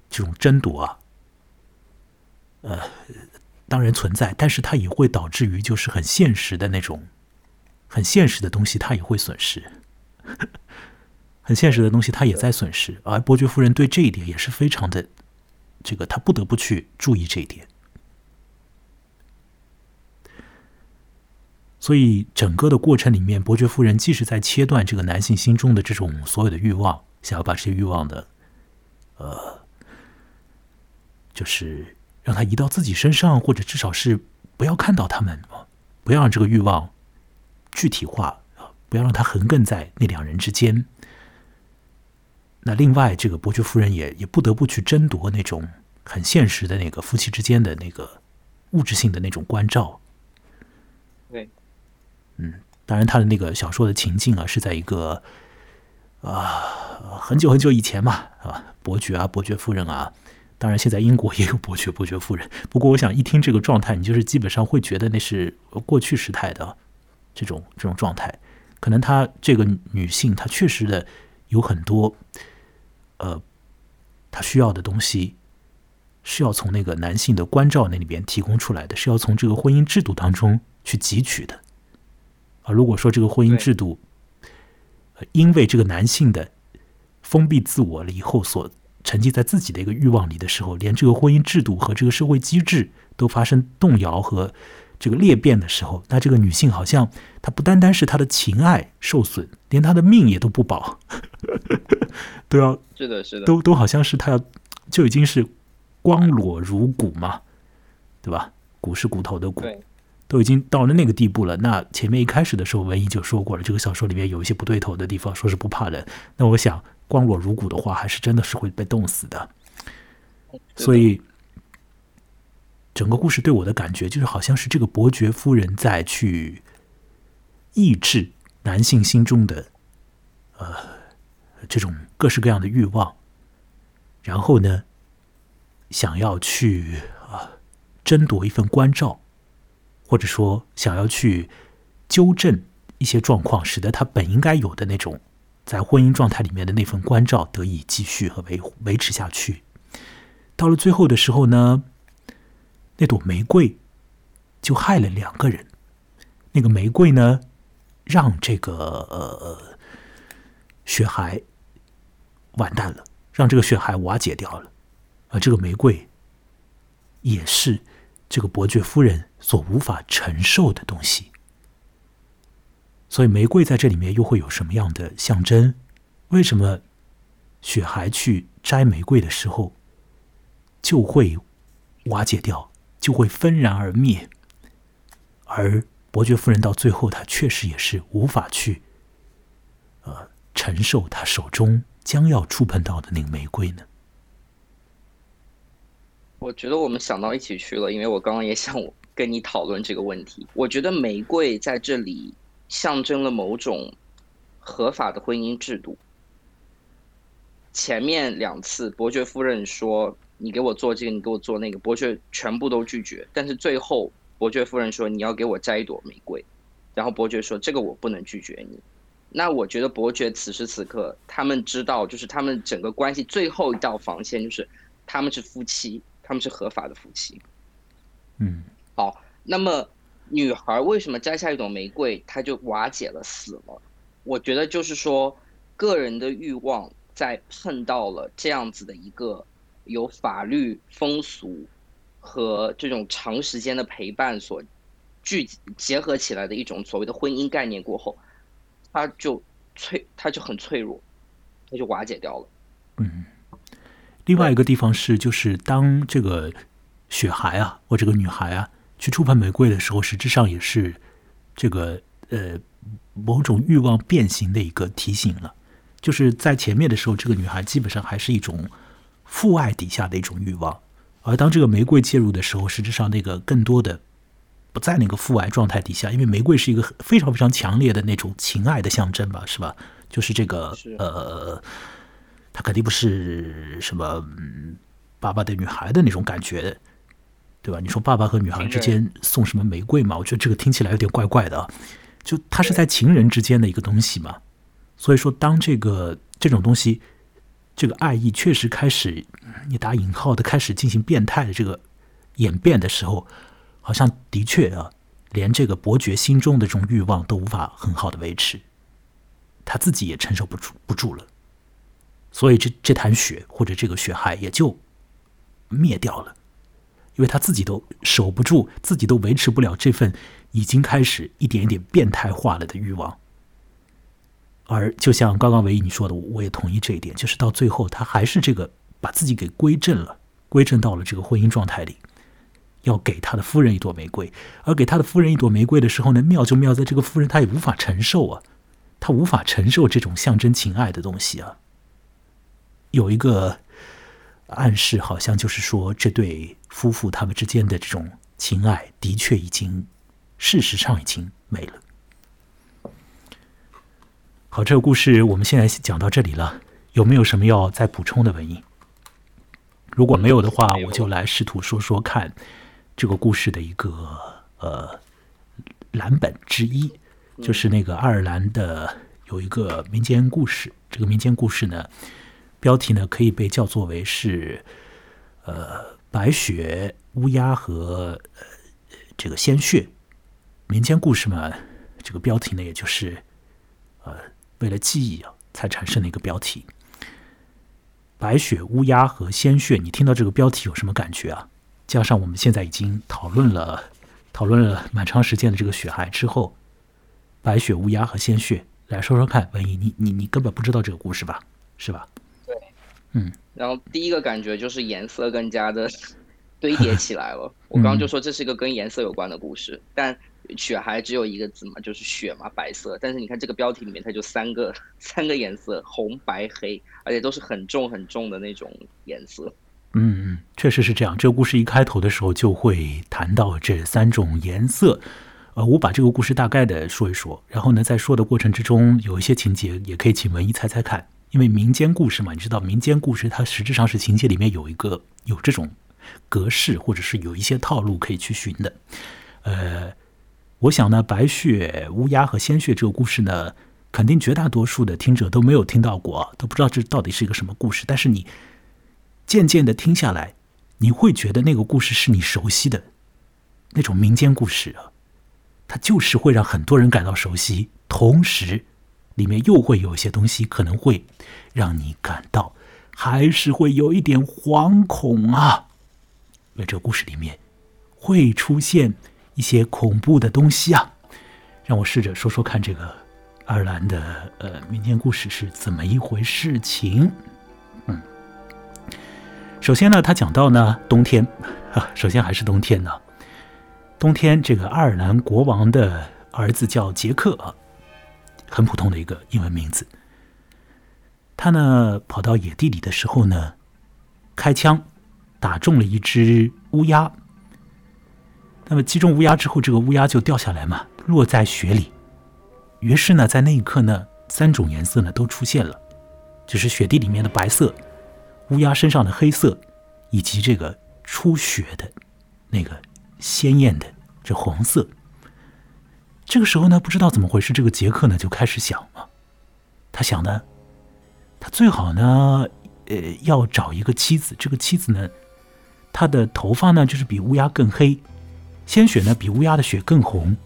这种争夺啊，呃，当然存在，但是它也会导致于就是很现实的那种很现实的东西，它也会损失，很现实的东西，它也在损失，而伯爵夫人对这一点也是非常的这个，他不得不去注意这一点。所以整个的过程里面，伯爵夫人既是在切断这个男性心中的这种所有的欲望，想要把这些欲望的，呃，就是让他移到自己身上，或者至少是不要看到他们，不要让这个欲望具体化，不要让他横亘在那两人之间。那另外，这个伯爵夫人也也不得不去争夺那种很现实的那个夫妻之间的那个物质性的那种关照。对。嗯，当然，他的那个小说的情境啊，是在一个啊很久很久以前嘛，啊，伯爵啊，伯爵夫人啊，当然现在英国也有伯爵、伯爵夫人。不过，我想一听这个状态，你就是基本上会觉得那是过去时态的这种这种状态。可能她这个女性，她确实的有很多呃，她需要的东西是要从那个男性的关照那里边提供出来的，是要从这个婚姻制度当中去汲取的。啊，如果说这个婚姻制度，因为这个男性的封闭自我了以后，所沉浸在自己的一个欲望里的时候，连这个婚姻制度和这个社会机制都发生动摇和这个裂变的时候，那这个女性好像她不单单是她的情爱受损，连她的命也都不保，都要是的，是的，都都好像是她要就已经是光裸如骨嘛，对吧？骨是骨头的骨。都已经到了那个地步了。那前面一开始的时候，文艺就说过了，这个小说里面有一些不对头的地方，说是不怕冷。那我想，光裸如骨的话，还是真的是会被冻死的。所以，整个故事对我的感觉，就是好像是这个伯爵夫人在去抑制男性心中的呃这种各式各样的欲望，然后呢，想要去啊争夺一份关照。或者说，想要去纠正一些状况，使得他本应该有的那种在婚姻状态里面的那份关照得以继续和维维持下去。到了最后的时候呢，那朵玫瑰就害了两个人。那个玫瑰呢，让这个呃血海完蛋了，让这个血海瓦解掉了。而这个玫瑰也是。这个伯爵夫人所无法承受的东西，所以玫瑰在这里面又会有什么样的象征？为什么雪孩去摘玫瑰的时候就会瓦解掉，就会纷然而灭？而伯爵夫人到最后，她确实也是无法去呃承受她手中将要触碰到的那个玫瑰呢？我觉得我们想到一起去了，因为我刚刚也想跟你讨论这个问题。我觉得玫瑰在这里象征了某种合法的婚姻制度，前面两次伯爵夫人说你给我做这个，你给我做那个，伯爵全部都拒绝。但是最后伯爵夫人说你要给我摘一朵玫瑰，然后伯爵说这个我不能拒绝你。那我觉得伯爵此时此刻他们知道，就是他们整个关系最后一道防线就是他们是夫妻，他们是合法的夫妻。嗯，好，那么女孩为什么摘下一朵玫瑰，她就瓦解了，死了？我觉得就是说，个人的欲望在碰到了这样子的一个有法律风俗和这种长时间的陪伴所聚结合起来的一种所谓的婚姻概念过后。它就脆，它就很脆弱，它就瓦解掉了。嗯，另外一个地方是，就是当这个雪孩啊，或这个女孩啊，去触碰玫瑰的时候，实质上也是这个呃某种欲望变形的一个提醒了。就是在前面的时候，这个女孩基本上还是一种父爱底下的一种欲望，而当这个玫瑰介入的时候，实质上那个更多的。不在那个父爱状态底下，因为玫瑰是一个非常非常强烈的那种情爱的象征吧，是吧？就是这个呃，他肯定不是什么爸爸的女孩的那种感觉，对吧？你说爸爸和女孩之间送什么玫瑰嘛？我觉得这个听起来有点怪怪的。就他是在情人之间的一个东西嘛，所以说当这个这种东西，这个爱意确实开始你打引号的开始进行变态的这个演变的时候。好像的确啊，连这个伯爵心中的这种欲望都无法很好的维持，他自己也承受不住不住了，所以这这潭血或者这个血海也就灭掉了，因为他自己都守不住，自己都维持不了这份已经开始一点一点变态化了的欲望。而就像刚刚唯一你说的，我也同意这一点，就是到最后他还是这个把自己给归正了，归正到了这个婚姻状态里。要给他的夫人一朵玫瑰，而给他的夫人一朵玫瑰的时候呢，妙就妙在这个夫人她也无法承受啊，她无法承受这种象征情爱的东西啊。有一个暗示，好像就是说这对夫妇他们之间的这种情爱，的确已经事实上已经没了。好，这个故事我们现在讲到这里了，有没有什么要再补充的文艺？如果没有的话，我就来试图说说看。这个故事的一个呃蓝本之一，就是那个爱尔兰的有一个民间故事。这个民间故事呢，标题呢可以被叫做为是呃白雪乌鸦和呃这个鲜血。民间故事嘛，这个标题呢，也就是呃为了记忆啊才产生的一个标题。白雪乌鸦和鲜血，你听到这个标题有什么感觉啊？加上我们现在已经讨论了讨论了蛮长时间的这个血海之后，白雪乌鸦和鲜血，来说说看，文艺，你你你根本不知道这个故事吧？是吧？对，嗯。然后第一个感觉就是颜色更加的 堆叠起来了。我刚刚就说这是一个跟颜色有关的故事，但雪还只有一个字嘛，就是雪嘛，白色。但是你看这个标题里面，它就三个 三个颜色，红白黑，而且都是很重很重的那种颜色。嗯嗯，确实是这样。这个故事一开头的时候就会谈到这三种颜色，呃，我把这个故事大概的说一说，然后呢，在说的过程之中有一些情节也可以请文一猜猜看，因为民间故事嘛，你知道民间故事它实质上是情节里面有一个有这种格式或者是有一些套路可以去寻的。呃，我想呢，白雪乌鸦和鲜血这个故事呢，肯定绝大多数的听者都没有听到过，都不知道这到底是一个什么故事，但是你。渐渐的听下来，你会觉得那个故事是你熟悉的，那种民间故事啊，它就是会让很多人感到熟悉，同时里面又会有一些东西可能会让你感到还是会有一点惶恐啊，因为这个故事里面会出现一些恐怖的东西啊。让我试着说说看，这个爱尔兰的呃民间故事是怎么一回事情。嗯首先呢，他讲到呢，冬天啊，首先还是冬天呢。冬天，这个爱尔兰国王的儿子叫杰克啊，很普通的一个英文名字。他呢，跑到野地里的时候呢，开枪打中了一只乌鸦。那么击中乌鸦之后，这个乌鸦就掉下来嘛，落在雪里。于是呢，在那一刻呢，三种颜色呢都出现了，就是雪地里面的白色，乌鸦身上的黑色，以及这个出血的那个鲜艳的这红色。这个时候呢，不知道怎么回事，这个杰克呢就开始想了，他想呢，他最好呢，呃，要找一个妻子。这个妻子呢，她的头发呢就是比乌鸦更黑，鲜血呢比乌鸦的血更红，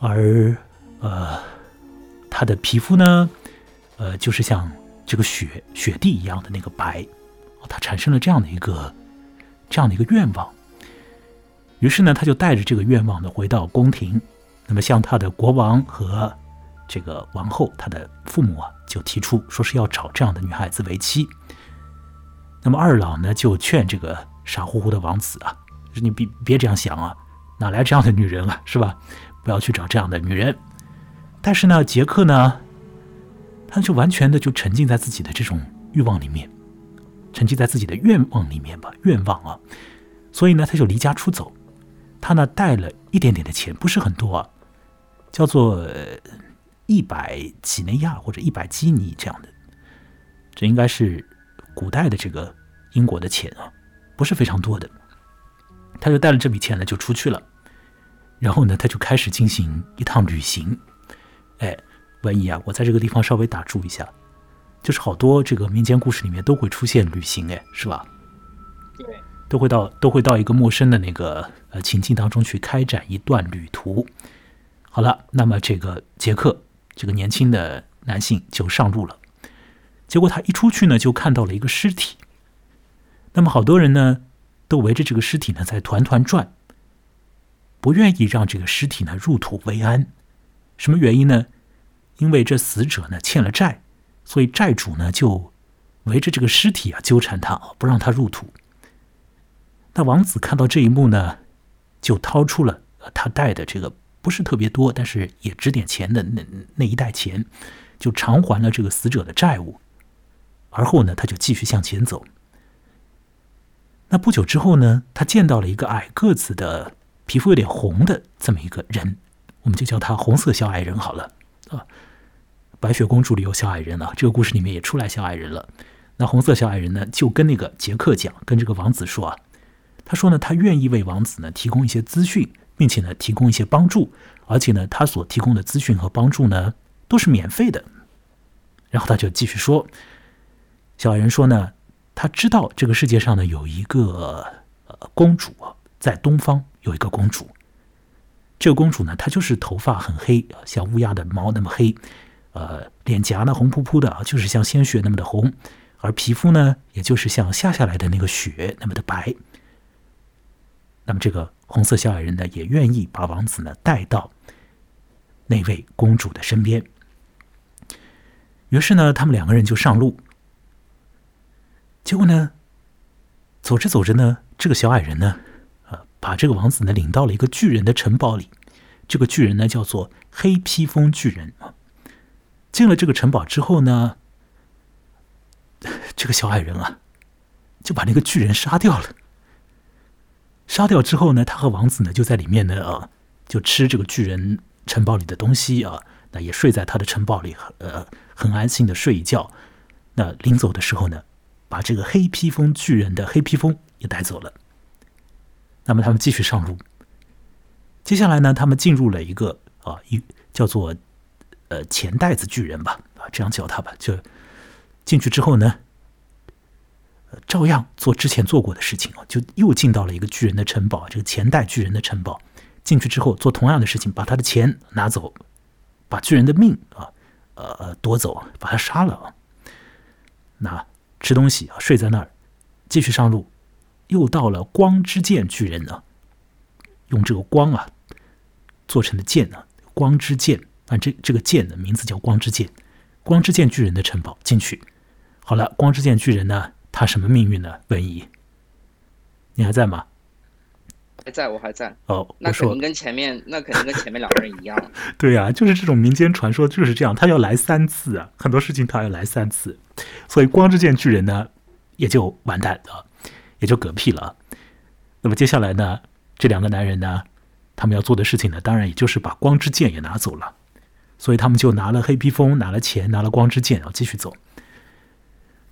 而呃，她的皮肤呢，呃，就是像这个雪雪地一样的那个白。他产生了这样的一个这样的一个愿望，于是呢，他就带着这个愿望呢回到宫廷。那么，向他的国王和这个王后，他的父母啊，就提出说是要找这样的女孩子为妻。那么二老呢，就劝这个傻乎乎的王子啊，你别别这样想啊，哪来这样的女人啊，是吧？不要去找这样的女人。但是呢，杰克呢，他就完全的就沉浸在自己的这种欲望里面，沉浸在自己的愿望里面吧，愿望啊。所以呢，他就离家出走。他呢，带了一点点的钱，不是很多啊。叫做一百几内亚或者一百基尼这样的，这应该是古代的这个英国的钱啊，不是非常多的。他就带了这笔钱呢，就出去了。然后呢，他就开始进行一趟旅行。哎，万一啊，我在这个地方稍微打住一下，就是好多这个民间故事里面都会出现旅行，哎，是吧？对，都会到都会到一个陌生的那个呃情境当中去开展一段旅途。好了，那么这个杰克这个年轻的男性就上路了。结果他一出去呢，就看到了一个尸体。那么好多人呢，都围着这个尸体呢在团团转，不愿意让这个尸体呢入土为安。什么原因呢？因为这死者呢欠了债，所以债主呢就围着这个尸体啊纠缠他，不让他入土。那王子看到这一幕呢，就掏出了他带的这个。不是特别多，但是也值点钱的那那一袋钱，就偿还了这个死者的债务。而后呢，他就继续向前走。那不久之后呢，他见到了一个矮个子的、皮肤有点红的这么一个人，我们就叫他红色小矮人好了啊。白雪公主里有小矮人啊，这个故事里面也出来小矮人了。那红色小矮人呢，就跟那个杰克讲，跟这个王子说啊，他说呢，他愿意为王子呢提供一些资讯。并且呢，提供一些帮助，而且呢，他所提供的资讯和帮助呢，都是免费的。然后他就继续说：“小矮人说呢，他知道这个世界上呢有一个呃公主，在东方有一个公主。这个公主呢，她就是头发很黑，像乌鸦的毛那么黑，呃，脸颊呢红扑扑的，就是像鲜血那么的红，而皮肤呢，也就是像下下来的那个雪那么的白。那么这个。”红色小矮人呢，也愿意把王子呢带到那位公主的身边。于是呢，他们两个人就上路。结果呢，走着走着呢，这个小矮人呢，呃，把这个王子呢领到了一个巨人的城堡里。这个巨人呢，叫做黑披风巨人啊。进了这个城堡之后呢，这个小矮人啊，就把那个巨人杀掉了。杀掉之后呢，他和王子呢就在里面呢啊，就吃这个巨人城堡里的东西啊，那也睡在他的城堡里，呃，很安心的睡一觉。那临走的时候呢，把这个黑披风巨人的黑披风也带走了。那么他们继续上路。接下来呢，他们进入了一个啊，一叫做呃钱袋子巨人吧，啊，这样叫他吧。就进去之后呢。照样做之前做过的事情啊，就又进到了一个巨人的城堡，这个钱袋巨人的城堡。进去之后做同样的事情，把他的钱拿走，把巨人的命啊，呃，夺走，把他杀了啊。那吃东西啊，睡在那儿，继续上路，又到了光之剑巨人呢，用这个光啊做成的剑呢，光之剑啊，这这个剑的名字叫光之剑，光之剑巨人的城堡进去。好了，光之剑巨人呢？他什么命运呢？文怡，你还在吗？还在，我还在。哦，那可能跟前面，那可能跟前面两个人一样。对呀，就是这种民间传说就是这样，他要来三次啊，很多事情他要来三次，所以光之剑巨人呢也就完蛋了，也就嗝屁了。那么接下来呢，这两个男人呢，他们要做的事情呢，当然也就是把光之剑也拿走了，所以他们就拿了黑披风，拿了钱，拿了光之剑，然后继续走。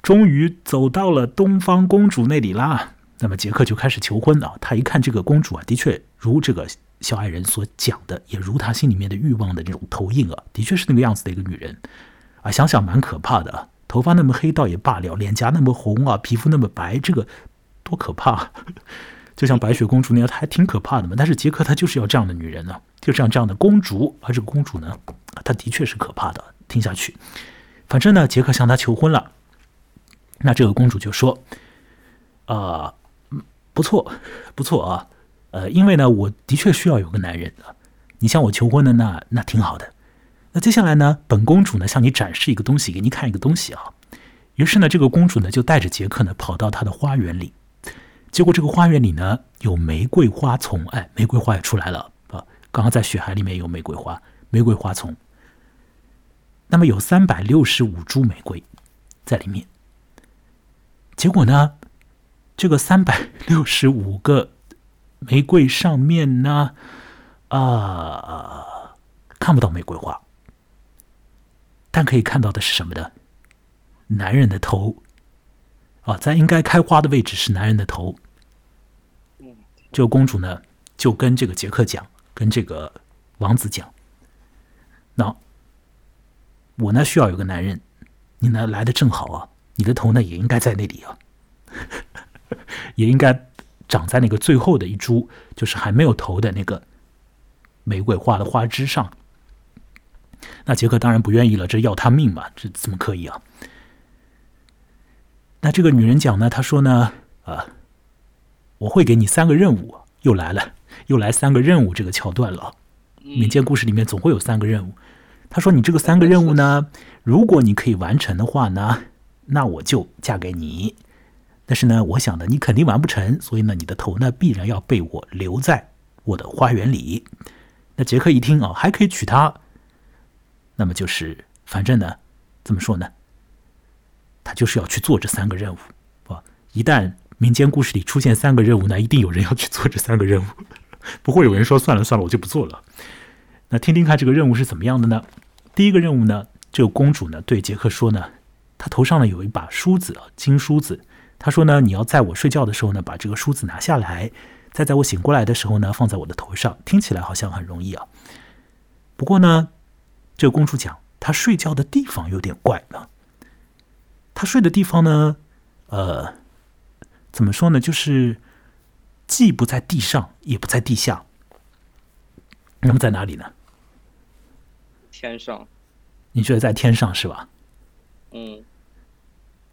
终于走到了东方公主那里啦。那么杰克就开始求婚了。他一看这个公主啊，的确如这个小矮人所讲的，也如他心里面的欲望的这种投影啊，的确是那个样子的一个女人啊。想想蛮可怕的，头发那么黑倒也罢了，脸颊那么红啊，皮肤那么白，这个多可怕！就像白雪公主那样，她还挺可怕的嘛。但是杰克他就是要这样的女人呢，就像这样的公主。而这个公主呢，她的确是可怕的。听下去，反正呢，杰克向她求婚了。那这个公主就说：“啊。”不错，不错啊，呃，因为呢，我的确需要有个男人啊。你向我求婚的那那挺好的。那接下来呢，本公主呢向你展示一个东西，给你看一个东西啊。于是呢，这个公主呢就带着杰克呢跑到她的花园里。结果这个花园里呢有玫瑰花丛，哎，玫瑰花也出来了啊。刚刚在雪海里面有玫瑰花，玫瑰花丛。那么有三百六十五株玫瑰在里面。结果呢？这个三百六十五个玫瑰上面呢，啊，看不到玫瑰花，但可以看到的是什么的？男人的头，啊，在应该开花的位置是男人的头。这个公主呢，就跟这个杰克讲，跟这个王子讲，那我呢需要有个男人，你呢来的正好啊，你的头呢也应该在那里啊。也应该长在那个最后的一株，就是还没有头的那个玫瑰花的花枝上。那杰克当然不愿意了，这要他命嘛，这怎么可以啊？那这个女人讲呢，她说呢，啊，我会给你三个任务，又来了，又来三个任务这个桥段了。民间故事里面总会有三个任务。她说，你这个三个任务呢，如果你可以完成的话呢，那我就嫁给你。但是呢，我想呢，你肯定完不成，所以呢，你的头呢必然要被我留在我的花园里。那杰克一听啊，还可以娶她，那么就是反正呢，怎么说呢？他就是要去做这三个任务，啊，一旦民间故事里出现三个任务，那一定有人要去做这三个任务，不会有人说算了算了，我就不做了。那听听看这个任务是怎么样的呢？第一个任务呢，这个公主呢对杰克说呢，她头上呢有一把梳子啊，金梳子。他说呢，你要在我睡觉的时候呢，把这个梳子拿下来，再在我醒过来的时候呢，放在我的头上。听起来好像很容易啊。不过呢，这个公主讲，她睡觉的地方有点怪啊。她睡的地方呢，呃，怎么说呢？就是既不在地上，也不在地下。那么在哪里呢？天上。你觉得在天上是吧？嗯。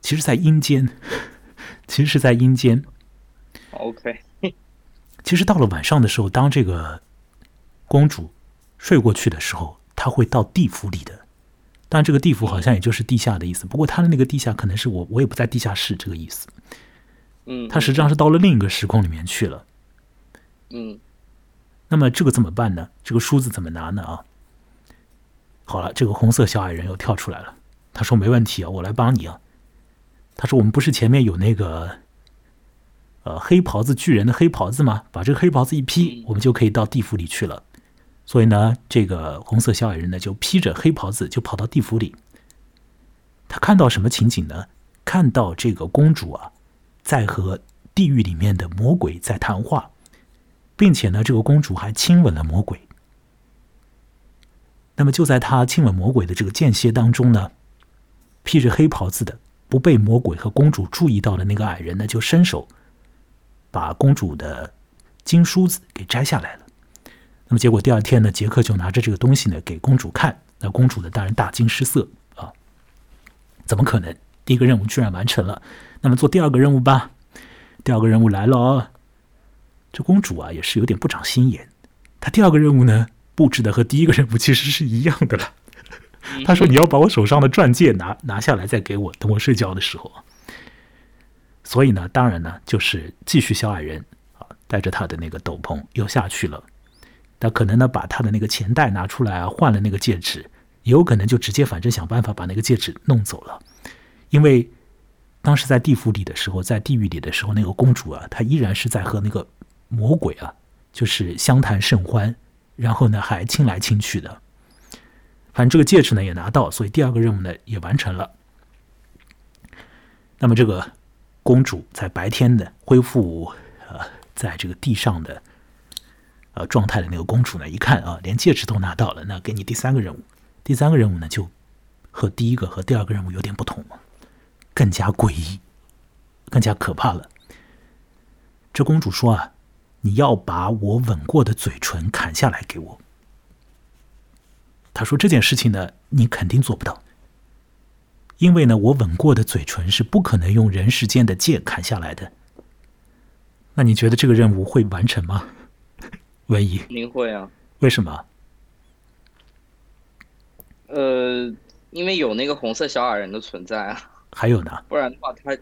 其实，在阴间。其实是在阴间。OK。其实到了晚上的时候，当这个公主睡过去的时候，她会到地府里的。当然，这个地府好像也就是地下的意思。不过，她的那个地下可能是我，我也不在地下室这个意思。嗯。她实际上是到了另一个时空里面去了。嗯。那么这个怎么办呢？这个梳子怎么拿呢？啊？好了，这个红色小矮人又跳出来了。他说：“没问题啊，我来帮你啊。”他说：“我们不是前面有那个，呃，黑袍子巨人的黑袍子吗？把这个黑袍子一披，我们就可以到地府里去了。所以呢，这个红色小矮人呢，就披着黑袍子就跑到地府里。他看到什么情景呢？看到这个公主啊，在和地狱里面的魔鬼在谈话，并且呢，这个公主还亲吻了魔鬼。那么就在他亲吻魔鬼的这个间歇当中呢，披着黑袍子的。”不被魔鬼和公主注意到的那个矮人呢，就伸手把公主的金梳子给摘下来了。那么结果第二天呢，杰克就拿着这个东西呢给公主看。那公主呢，当然大惊失色啊！怎么可能？第一个任务居然完成了，那么做第二个任务吧。第二个任务来了哦。这公主啊也是有点不长心眼，她第二个任务呢布置的和第一个任务其实是一样的了。他说：“ 你要把我手上的钻戒拿拿下来，再给我，等我睡觉的时候。”所以呢，当然呢，就是继续小矮人啊，带着他的那个斗篷又下去了。他可能呢，把他的那个钱袋拿出来啊，换了那个戒指，也有可能就直接反正想办法把那个戒指弄走了。因为当时在地府里的时候，在地狱里的时候，那个公主啊，她依然是在和那个魔鬼啊，就是相谈甚欢，然后呢，还亲来亲去的。反正这个戒指呢也拿到，所以第二个任务呢也完成了。那么这个公主在白天的恢复呃，在这个地上的呃状态的那个公主呢，一看啊，连戒指都拿到了，那给你第三个任务。第三个任务呢，就和第一个和第二个任务有点不同更加诡异，更加可怕了。这公主说啊，你要把我吻过的嘴唇砍下来给我。她说这件事情呢，你肯定做不到。因为呢，我吻过的嘴唇是不可能用人世间的剑砍下来的。那你觉得这个任务会完成吗？文怡，您会啊？为什么？呃，因为有那个红色小矮人的存在啊。还有呢？不然的话，他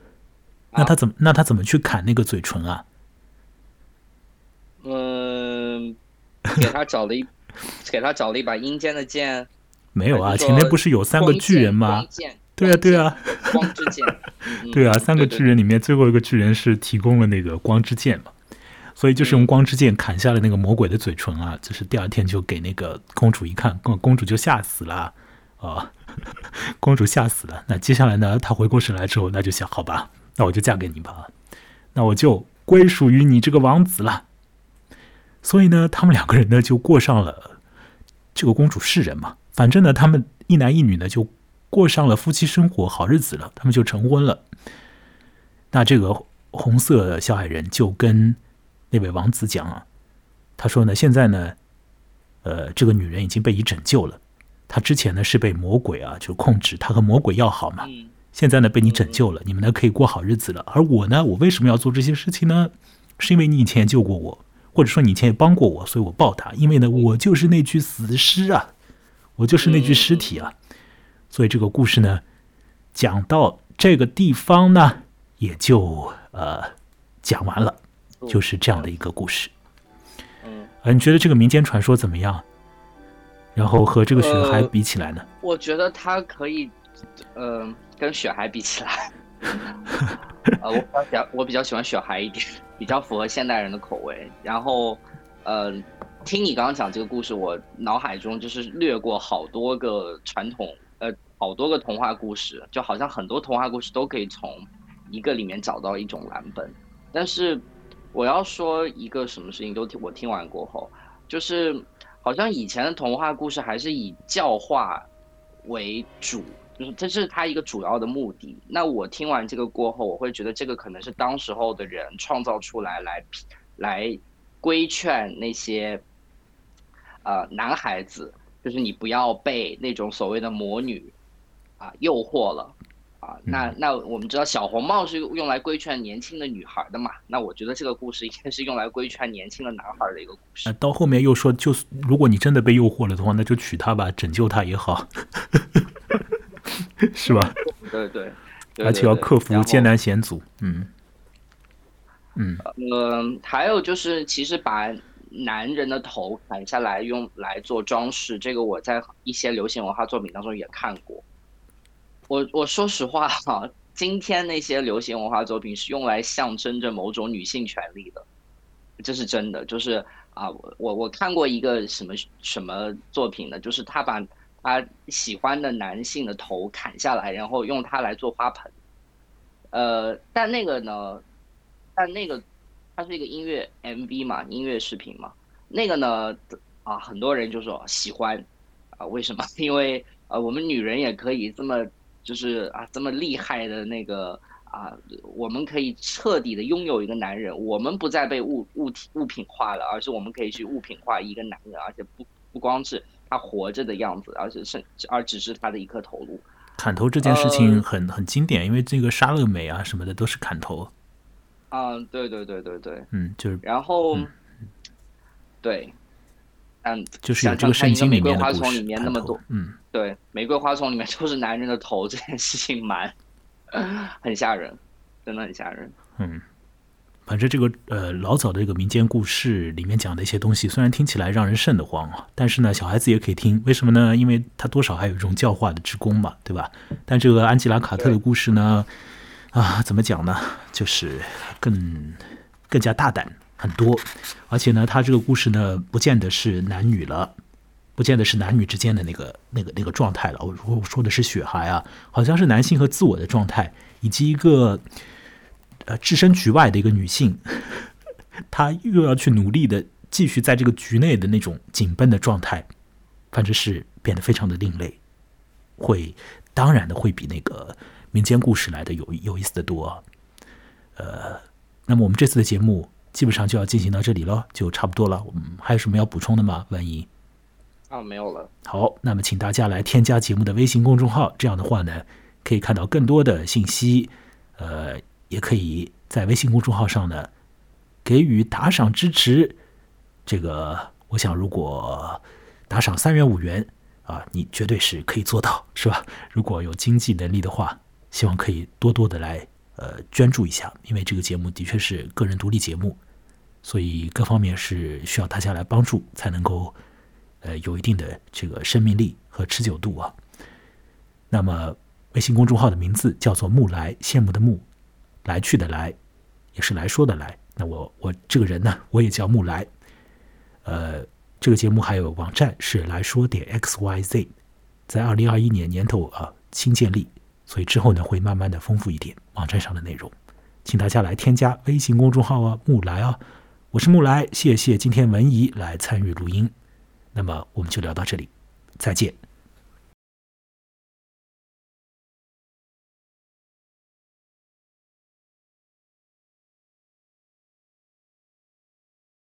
那他怎么那他怎么去砍那个嘴唇啊？嗯，给他找了一给他找了一把阴间的剑。没有啊，前面不是有三个巨人吗？对啊，对啊，光之剑，对啊，三个巨人里面最后一个巨人是提供了那个光之剑嘛，所以就是用光之剑砍下了那个魔鬼的嘴唇啊，就是第二天就给那个公主一看，公公主就吓死了啊，公主吓死了。那接下来呢，她回过神来之后，那就想，好吧，那我就嫁给你吧，那我就归属于你这个王子了。所以呢，他们两个人呢就过上了这个公主是人嘛，反正呢，他们一男一女呢就。过上了夫妻生活好日子了，他们就成婚了。那这个红色小矮人就跟那位王子讲啊，他说呢，现在呢，呃，这个女人已经被你拯救了。她之前呢是被魔鬼啊就控制，她和魔鬼要好嘛。现在呢被你拯救了，你们呢可以过好日子了。而我呢，我为什么要做这些事情呢？是因为你以前救过我，或者说你以前也帮过我，所以我报答。因为呢，我就是那具死尸啊，我就是那具尸体啊。所以这个故事呢，讲到这个地方呢，也就呃讲完了，就是这样的一个故事。嗯，啊，你觉得这个民间传说怎么样？然后和这个雪孩比起来呢？我觉得它可以，呃，跟雪孩比起来，呃，我比较我比较喜欢雪孩一点，比较符合现代人的口味。然后，呃，听你刚刚讲这个故事，我脑海中就是掠过好多个传统。呃，好多个童话故事，就好像很多童话故事都可以从一个里面找到一种蓝本。但是我要说一个什么事情，都听我听完过后，就是好像以前的童话故事还是以教化为主，就是这是他一个主要的目的。那我听完这个过后，我会觉得这个可能是当时候的人创造出来，来来规劝那些呃男孩子。就是你不要被那种所谓的魔女啊诱惑了啊！那那我们知道小红帽是用来规劝年轻的女孩的嘛？那我觉得这个故事应该是用来规劝年轻的男孩的一个故事。到后面又说，就是如果你真的被诱惑了的话，那就娶她吧，拯救她也好，是吧？对对，而且要克服艰难险阻。嗯嗯呃，还有就是其实把。男人的头砍下来用来做装饰，这个我在一些流行文化作品当中也看过。我我说实话哈，今天那些流行文化作品是用来象征着某种女性权利的，这是真的。就是啊，我我我看过一个什么什么作品呢？就是他把把喜欢的男性的头砍下来，然后用它来做花盆。呃，但那个呢，但那个。它是一个音乐 MV 嘛，音乐视频嘛，那个呢，啊，很多人就说喜欢，啊，为什么？因为呃，我们女人也可以这么，就是啊，这么厉害的那个啊，我们可以彻底的拥有一个男人，我们不再被物物体物品化了，而是我们可以去物品化一个男人，而且不不光是他活着的样子，而且是而只是他的一颗头颅。砍头这件事情很很经典，因为这个沙乐美啊什么的都是砍头。嗯，对对对对对，嗯，就是，然后，对，嗯，就是有这个圣经里面的里面那么多，嗯，对，玫瑰花丛里面都是男人的头，这件事情蛮 很吓人，真的很吓人。嗯，反正这个呃老早的这个民间故事里面讲的一些东西，虽然听起来让人瘆得慌啊，但是呢，小孩子也可以听，为什么呢？因为他多少还有一种教化的之功嘛，对吧？但这个安吉拉卡特的故事呢？啊，怎么讲呢？就是更更加大胆很多，而且呢，他这个故事呢，不见得是男女了，不不见得是男女之间的那个那个那个状态了。我我说的是血孩啊，好像是男性和自我的状态，以及一个呃置身局外的一个女性，她又要去努力的继续在这个局内的那种紧绷的状态，反正是变得非常的另类，会当然的会比那个民间故事来的有有意思的多。呃，那么我们这次的节目。基本上就要进行到这里了，就差不多了。我们，还有什么要补充的吗？万一啊，没有了。好，那么请大家来添加节目的微信公众号，这样的话呢，可以看到更多的信息。呃，也可以在微信公众号上呢给予打赏支持。这个，我想如果打赏三元五元啊，你绝对是可以做到，是吧？如果有经济能力的话，希望可以多多的来。呃，捐助一下，因为这个节目的确是个人独立节目，所以各方面是需要大家来帮助，才能够呃有一定的这个生命力和持久度啊。那么，微信公众号的名字叫做“木来”，羡慕的慕，来去的来，也是来说的来。那我我这个人呢，我也叫木来。呃，这个节目还有网站是来说点 x y z，在二零二一年年头啊新建立。所以之后呢，会慢慢的丰富一点网站上的内容，请大家来添加微信公众号啊，木来啊，我是木来，谢谢今天文怡来参与录音，那么我们就聊到这里，再见。